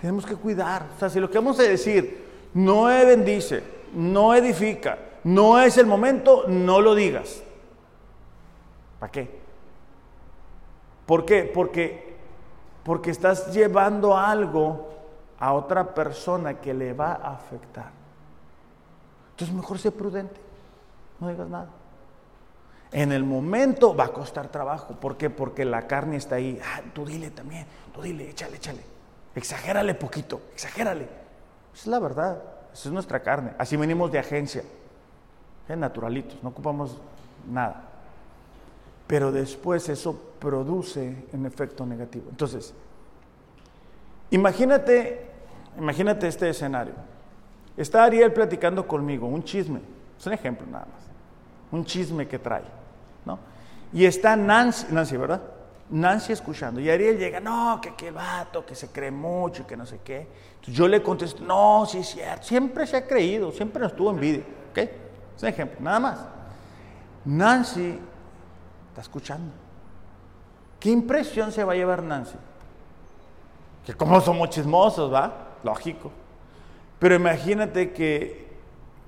Tenemos que cuidar. O sea, si lo que vamos a decir no bendice, no edifica, no es el momento, no lo digas. ¿Para qué? ¿Por qué? Porque, porque estás llevando algo a otra persona que le va a afectar. Entonces mejor sé prudente, no digas nada. En el momento va a costar trabajo. ¿Por qué? Porque la carne está ahí. Ah, tú dile también, tú dile, échale, échale. Exagérale poquito, exagérale. Esa es la verdad, esa es nuestra carne. Así venimos de agencia, ¿eh? naturalitos, no ocupamos nada pero después eso produce un efecto negativo. Entonces, imagínate, imagínate este escenario. Está Ariel platicando conmigo, un chisme, es un ejemplo nada más, un chisme que trae, ¿no? Y está Nancy, Nancy, ¿verdad? Nancy escuchando. Y Ariel llega, no, que qué vato, que se cree mucho que no sé qué. Entonces yo le contesto, no, sí cierto. Siempre se ha creído, siempre nos tuvo envidia. ¿Ok? Es un ejemplo, nada más. Nancy está escuchando. ¿Qué impresión se va a llevar Nancy? Que como somos chismosos, ¿va? Lógico. Pero imagínate que,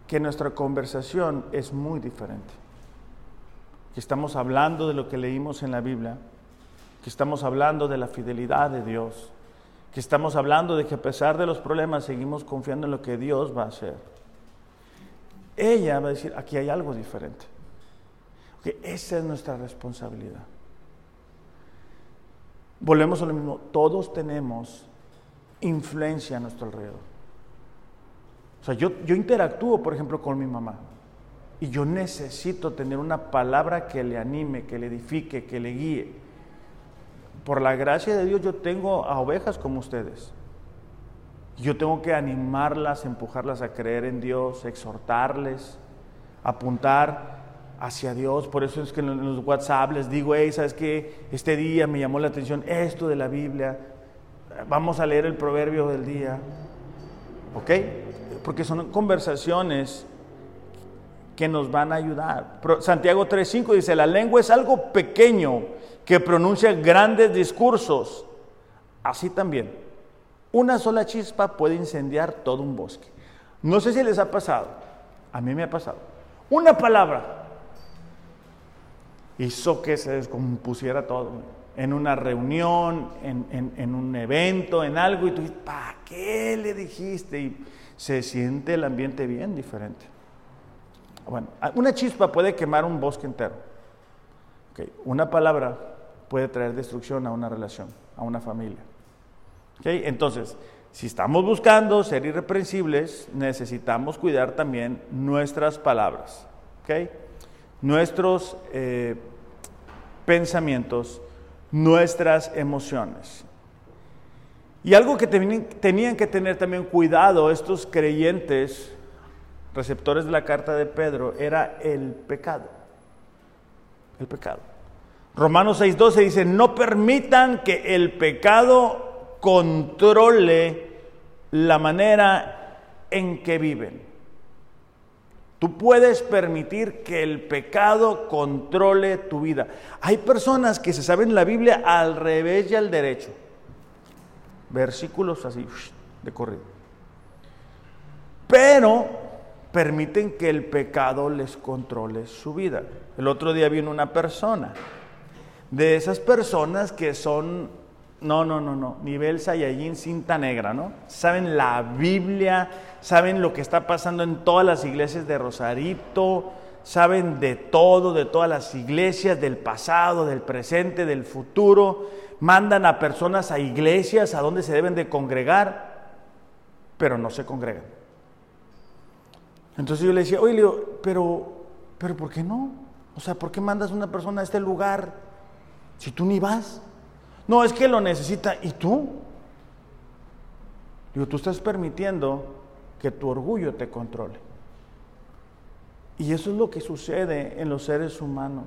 que nuestra conversación es muy diferente. Que estamos hablando de lo que leímos en la Biblia que estamos hablando de la fidelidad de Dios, que estamos hablando de que a pesar de los problemas seguimos confiando en lo que Dios va a hacer. Ella va a decir, aquí hay algo diferente. Que esa es nuestra responsabilidad. Volvemos a lo mismo, todos tenemos influencia a nuestro alrededor. O sea, yo, yo interactúo, por ejemplo, con mi mamá. Y yo necesito tener una palabra que le anime, que le edifique, que le guíe por la gracia de Dios yo tengo a ovejas como ustedes. Yo tengo que animarlas, empujarlas a creer en Dios, exhortarles, apuntar hacia Dios. Por eso es que en los WhatsApp les digo, hey, ¿sabes qué? Este día me llamó la atención esto de la Biblia. Vamos a leer el proverbio del día. ¿Ok? Porque son conversaciones que nos van a ayudar. Santiago 3.5 dice, la lengua es algo pequeño que pronuncia grandes discursos. Así también, una sola chispa puede incendiar todo un bosque. No sé si les ha pasado, a mí me ha pasado. Una palabra hizo que se descompusiera todo. En una reunión, en, un evento, en algo, y tú dices, ¿para qué le dijiste? Y se siente el ambiente bien diferente. Bueno, una chispa puede quemar un bosque entero. Una palabra puede traer destrucción a una relación, a una familia. Entonces, si estamos buscando ser irreprensibles, necesitamos cuidar también nuestras palabras, nuestros eh, pensamientos, nuestras emociones. Y algo que tenían que tener también cuidado estos creyentes, receptores de la carta de Pedro, era el pecado. El pecado. Romanos 6:12 dice, no permitan que el pecado controle la manera en que viven. Tú puedes permitir que el pecado controle tu vida. Hay personas que se saben la Biblia al revés y al derecho. Versículos así, de corrido. Pero permiten que el pecado les controle su vida. El otro día vino una persona de esas personas que son, no, no, no, no, nivel Saiyajin cinta negra, ¿no? Saben la Biblia, saben lo que está pasando en todas las iglesias de Rosarito, saben de todo, de todas las iglesias, del pasado, del presente, del futuro, mandan a personas a iglesias a donde se deben de congregar, pero no se congregan. Entonces yo le decía, oye, pero, pero ¿por qué no? O sea, ¿por qué mandas a una persona a este lugar si tú ni vas. No, es que lo necesita. ¿Y tú? Digo, tú estás permitiendo que tu orgullo te controle. Y eso es lo que sucede en los seres humanos.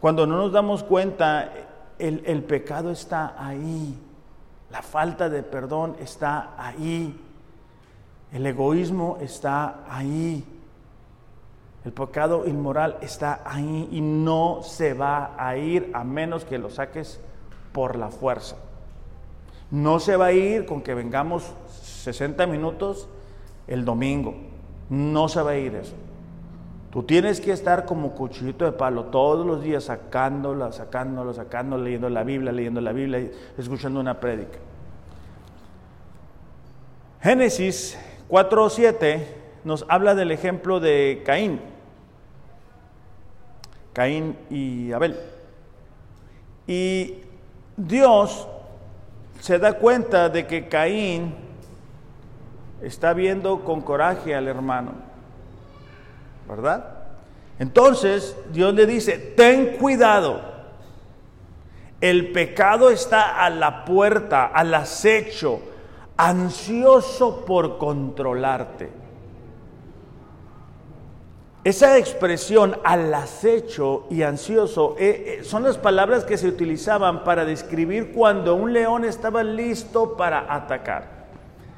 Cuando no nos damos cuenta, el, el pecado está ahí. La falta de perdón está ahí. El egoísmo está ahí. El pecado inmoral está ahí y no se va a ir a menos que lo saques por la fuerza. No se va a ir con que vengamos 60 minutos el domingo. No se va a ir eso. Tú tienes que estar como cuchillito de palo todos los días sacándola, sacándola, sacándola, leyendo la Biblia, leyendo la Biblia, escuchando una prédica. Génesis 4.7 nos habla del ejemplo de Caín. Caín y Abel. Y Dios se da cuenta de que Caín está viendo con coraje al hermano, ¿verdad? Entonces Dios le dice, ten cuidado, el pecado está a la puerta, al acecho, ansioso por controlarte. Esa expresión al acecho y ansioso eh, eh, son las palabras que se utilizaban para describir cuando un león estaba listo para atacar.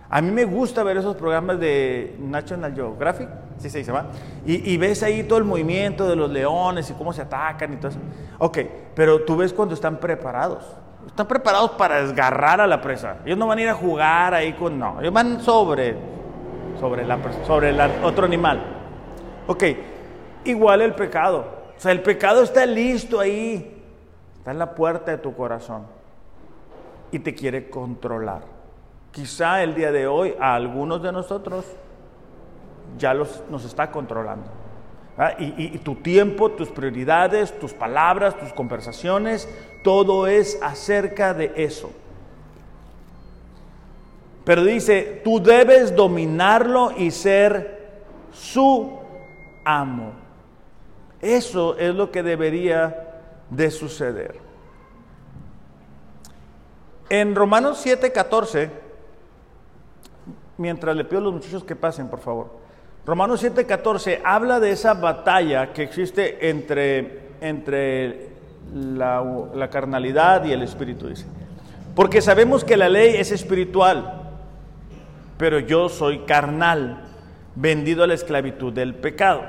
A mí me gusta ver esos programas de National Geographic, sí se dice, ¿va? Y, ves ahí todo el movimiento de los leones y cómo se atacan y todo eso. Ok, pero tú ves cuando están preparados. Están preparados para desgarrar a la presa. Ellos no van a ir a jugar ahí con... No, ellos van sobre, sobre, la, sobre el otro animal. Ok, igual el pecado. O sea, el pecado está listo ahí, está en la puerta de tu corazón y te quiere controlar. Quizá el día de hoy a algunos de nosotros ya los, nos está controlando. Y, tu tiempo, tus prioridades, tus palabras, tus conversaciones, todo es acerca de eso. Pero dice, tú debes dominarlo y ser su amo. Eso es lo que debería de suceder. En Romanos 7:14, mientras le pido a los muchachos que pasen, por favor. Romanos 7:14 habla de esa batalla que existe entre, entre la, la carnalidad y el espíritu, dice. Porque sabemos que la ley es espiritual, pero yo soy carnal, vendido a la esclavitud del pecado.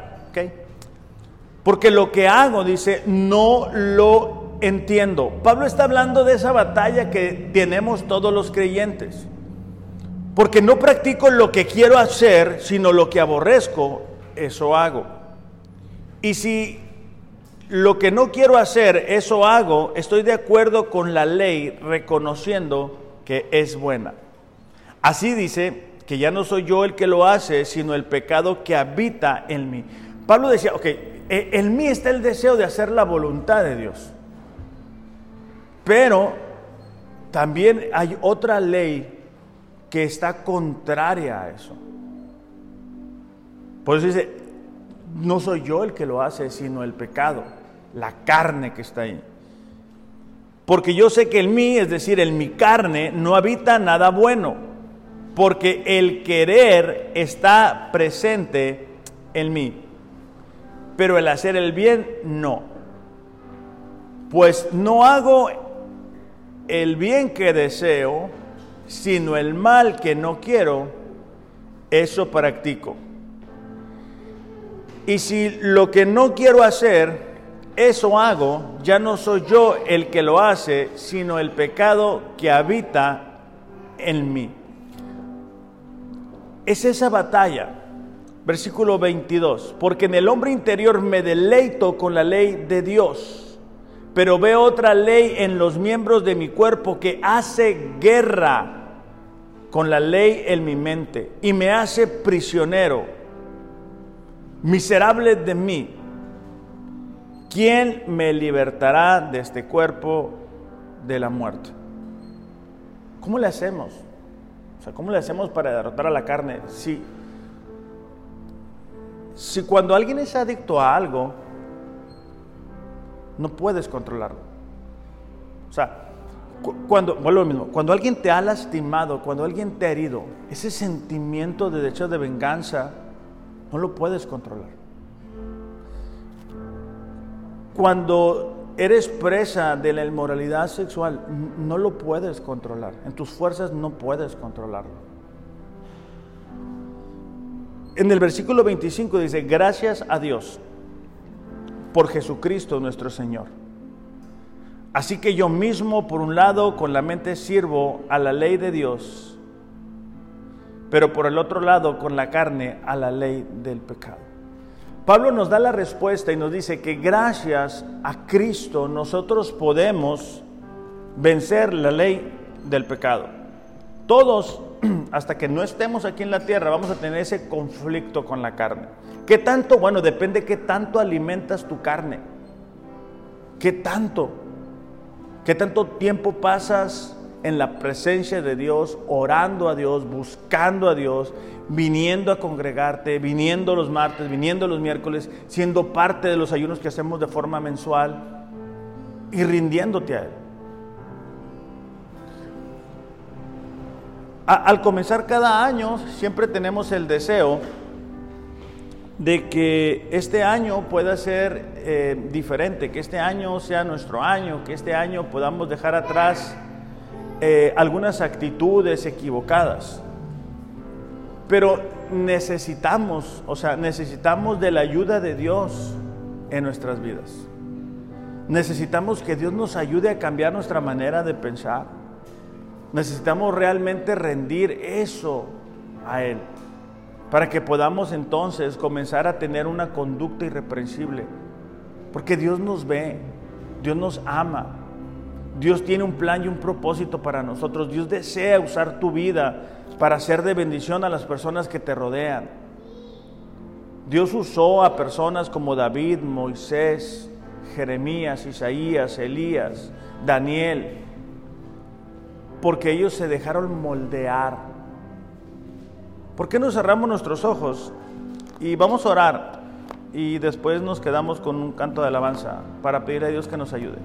Porque lo que hago, dice, no lo entiendo. Pablo está hablando de esa batalla que tenemos todos los creyentes. Porque no practico lo que quiero hacer, sino lo que aborrezco, eso hago. Y si lo que no quiero hacer, eso hago, estoy de acuerdo con la ley, reconociendo que es buena. Así dice que ya no soy yo el que lo hace, sino el pecado que habita en mí. Pablo decía, ok, eh, en mí está el deseo de hacer la voluntad de Dios. Pero también hay otra ley que está contraria a eso. Por eso dice, no soy yo el que lo hace, sino el pecado, la carne que está ahí. Porque yo sé que en mí, es decir, en mi carne, no habita nada bueno, porque el querer está presente en mí pero el hacer el bien no. Pues no hago el bien que deseo, sino el mal que no quiero, eso practico. Y si lo que no quiero hacer, eso hago, ya no soy yo el que lo hace, sino el pecado que habita en mí. Es esa batalla Versículo 22. Porque en el hombre interior me deleito con la ley de Dios, pero veo otra ley en los miembros de mi cuerpo que hace guerra con la ley en mi mente y me hace prisionero. Miserable de mí. ¿Quién me libertará de este cuerpo de la muerte? ¿Cómo le hacemos? O sea, ¿cómo le hacemos para derrotar a la carne? Si cuando alguien es adicto a algo, no puedes controlarlo. O sea, cuando, lo mismo, cuando alguien te ha lastimado, cuando alguien te ha herido, ese sentimiento de derecho de venganza, no lo puedes controlar. Cuando eres presa de la inmoralidad sexual, no lo puedes controlar. En tus fuerzas no puedes controlarlo. En el versículo 25 dice, gracias a Dios por Jesucristo nuestro Señor. Así que yo mismo, por un lado, con la mente sirvo a la ley de Dios, pero por el otro lado, con la carne, a la ley del pecado. Pablo nos da la respuesta y nos dice que gracias a Cristo nosotros podemos vencer la ley del pecado. Todos hasta que no estemos aquí en la tierra, vamos a tener ese conflicto con la carne. ¿Qué tanto? Bueno, depende qué tanto alimentas tu carne. ¿Qué tanto? ¿Qué tanto tiempo pasas en la presencia de Dios, orando a Dios, buscando a Dios, viniendo a congregarte, viniendo los martes, viniendo los miércoles, siendo parte de los ayunos que hacemos de forma mensual y rindiéndote a Él? al comenzar cada año siempre tenemos el deseo de que este año pueda ser eh, diferente, que este año sea nuestro año, que este año podamos dejar atrás eh, algunas actitudes equivocadas. Pero necesitamos, o sea, necesitamos de la ayuda de Dios en nuestras vidas. Necesitamos que Dios nos ayude a cambiar nuestra manera de pensar. Necesitamos realmente rendir eso a Él para que podamos entonces comenzar a tener una conducta irreprensible. Porque Dios nos ve, Dios nos ama, Dios tiene un plan y un propósito para nosotros. Dios desea usar tu vida para ser de bendición a las personas que te rodean. Dios usó a personas como David, Moisés, Jeremías, Isaías, Elías, Daniel, porque ellos se dejaron moldear. ¿Por qué no cerramos nuestros ojos y vamos a orar y después nos quedamos con un canto de alabanza para pedir a Dios que nos ayude?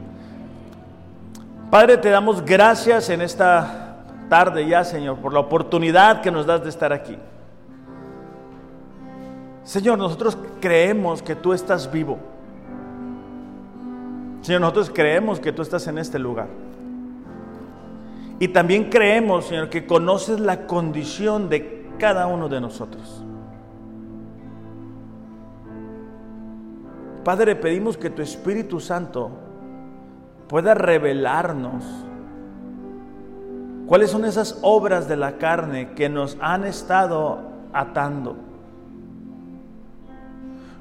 Padre, te damos gracias en esta tarde ya, Señor, por la oportunidad que nos das de estar aquí. Señor, nosotros creemos que tú estás vivo. Señor, nosotros creemos que tú estás en este lugar. Y también creemos, Señor, que conoces la condición de cada uno de nosotros. Padre, pedimos que tu Espíritu Santo pueda revelarnos cuáles son esas obras de la carne que nos han estado atando.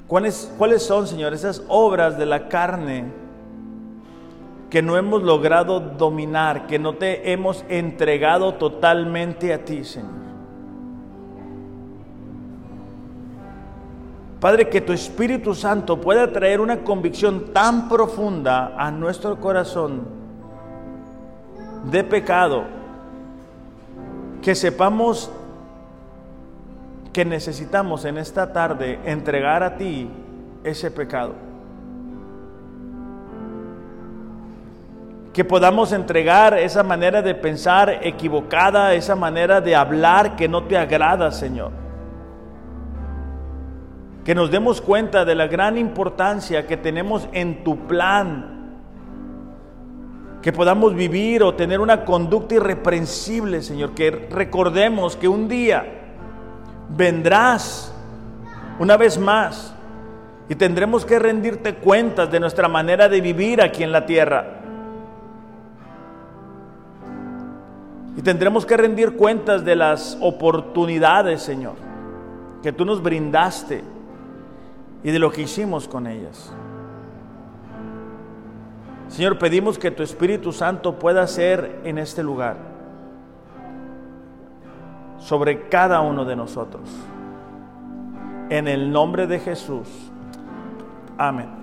¿Cuáles, cuáles son, Señor, esas obras de la carne que no hemos logrado dominar, que no te hemos entregado totalmente a ti, Señor? Padre, que tu Espíritu Santo pueda traer una convicción tan profunda a nuestro corazón de pecado, que sepamos que necesitamos en esta tarde entregar a ti ese pecado. Que podamos entregar esa manera de pensar equivocada, esa manera de hablar que no te agrada, Señor que nos demos cuenta de la gran importancia que tenemos en tu plan, que podamos vivir o tener una conducta irreprensible, Señor, que recordemos que un día vendrás una vez más y tendremos que rendirte cuentas de nuestra manera de vivir aquí en la tierra. Y tendremos que rendir cuentas de las oportunidades, Señor, que tú nos brindaste y de lo que hicimos con ellas. Señor, pedimos que tu Espíritu Santo pueda ser en este lugar, sobre cada uno de nosotros. En el nombre de Jesús. Amén.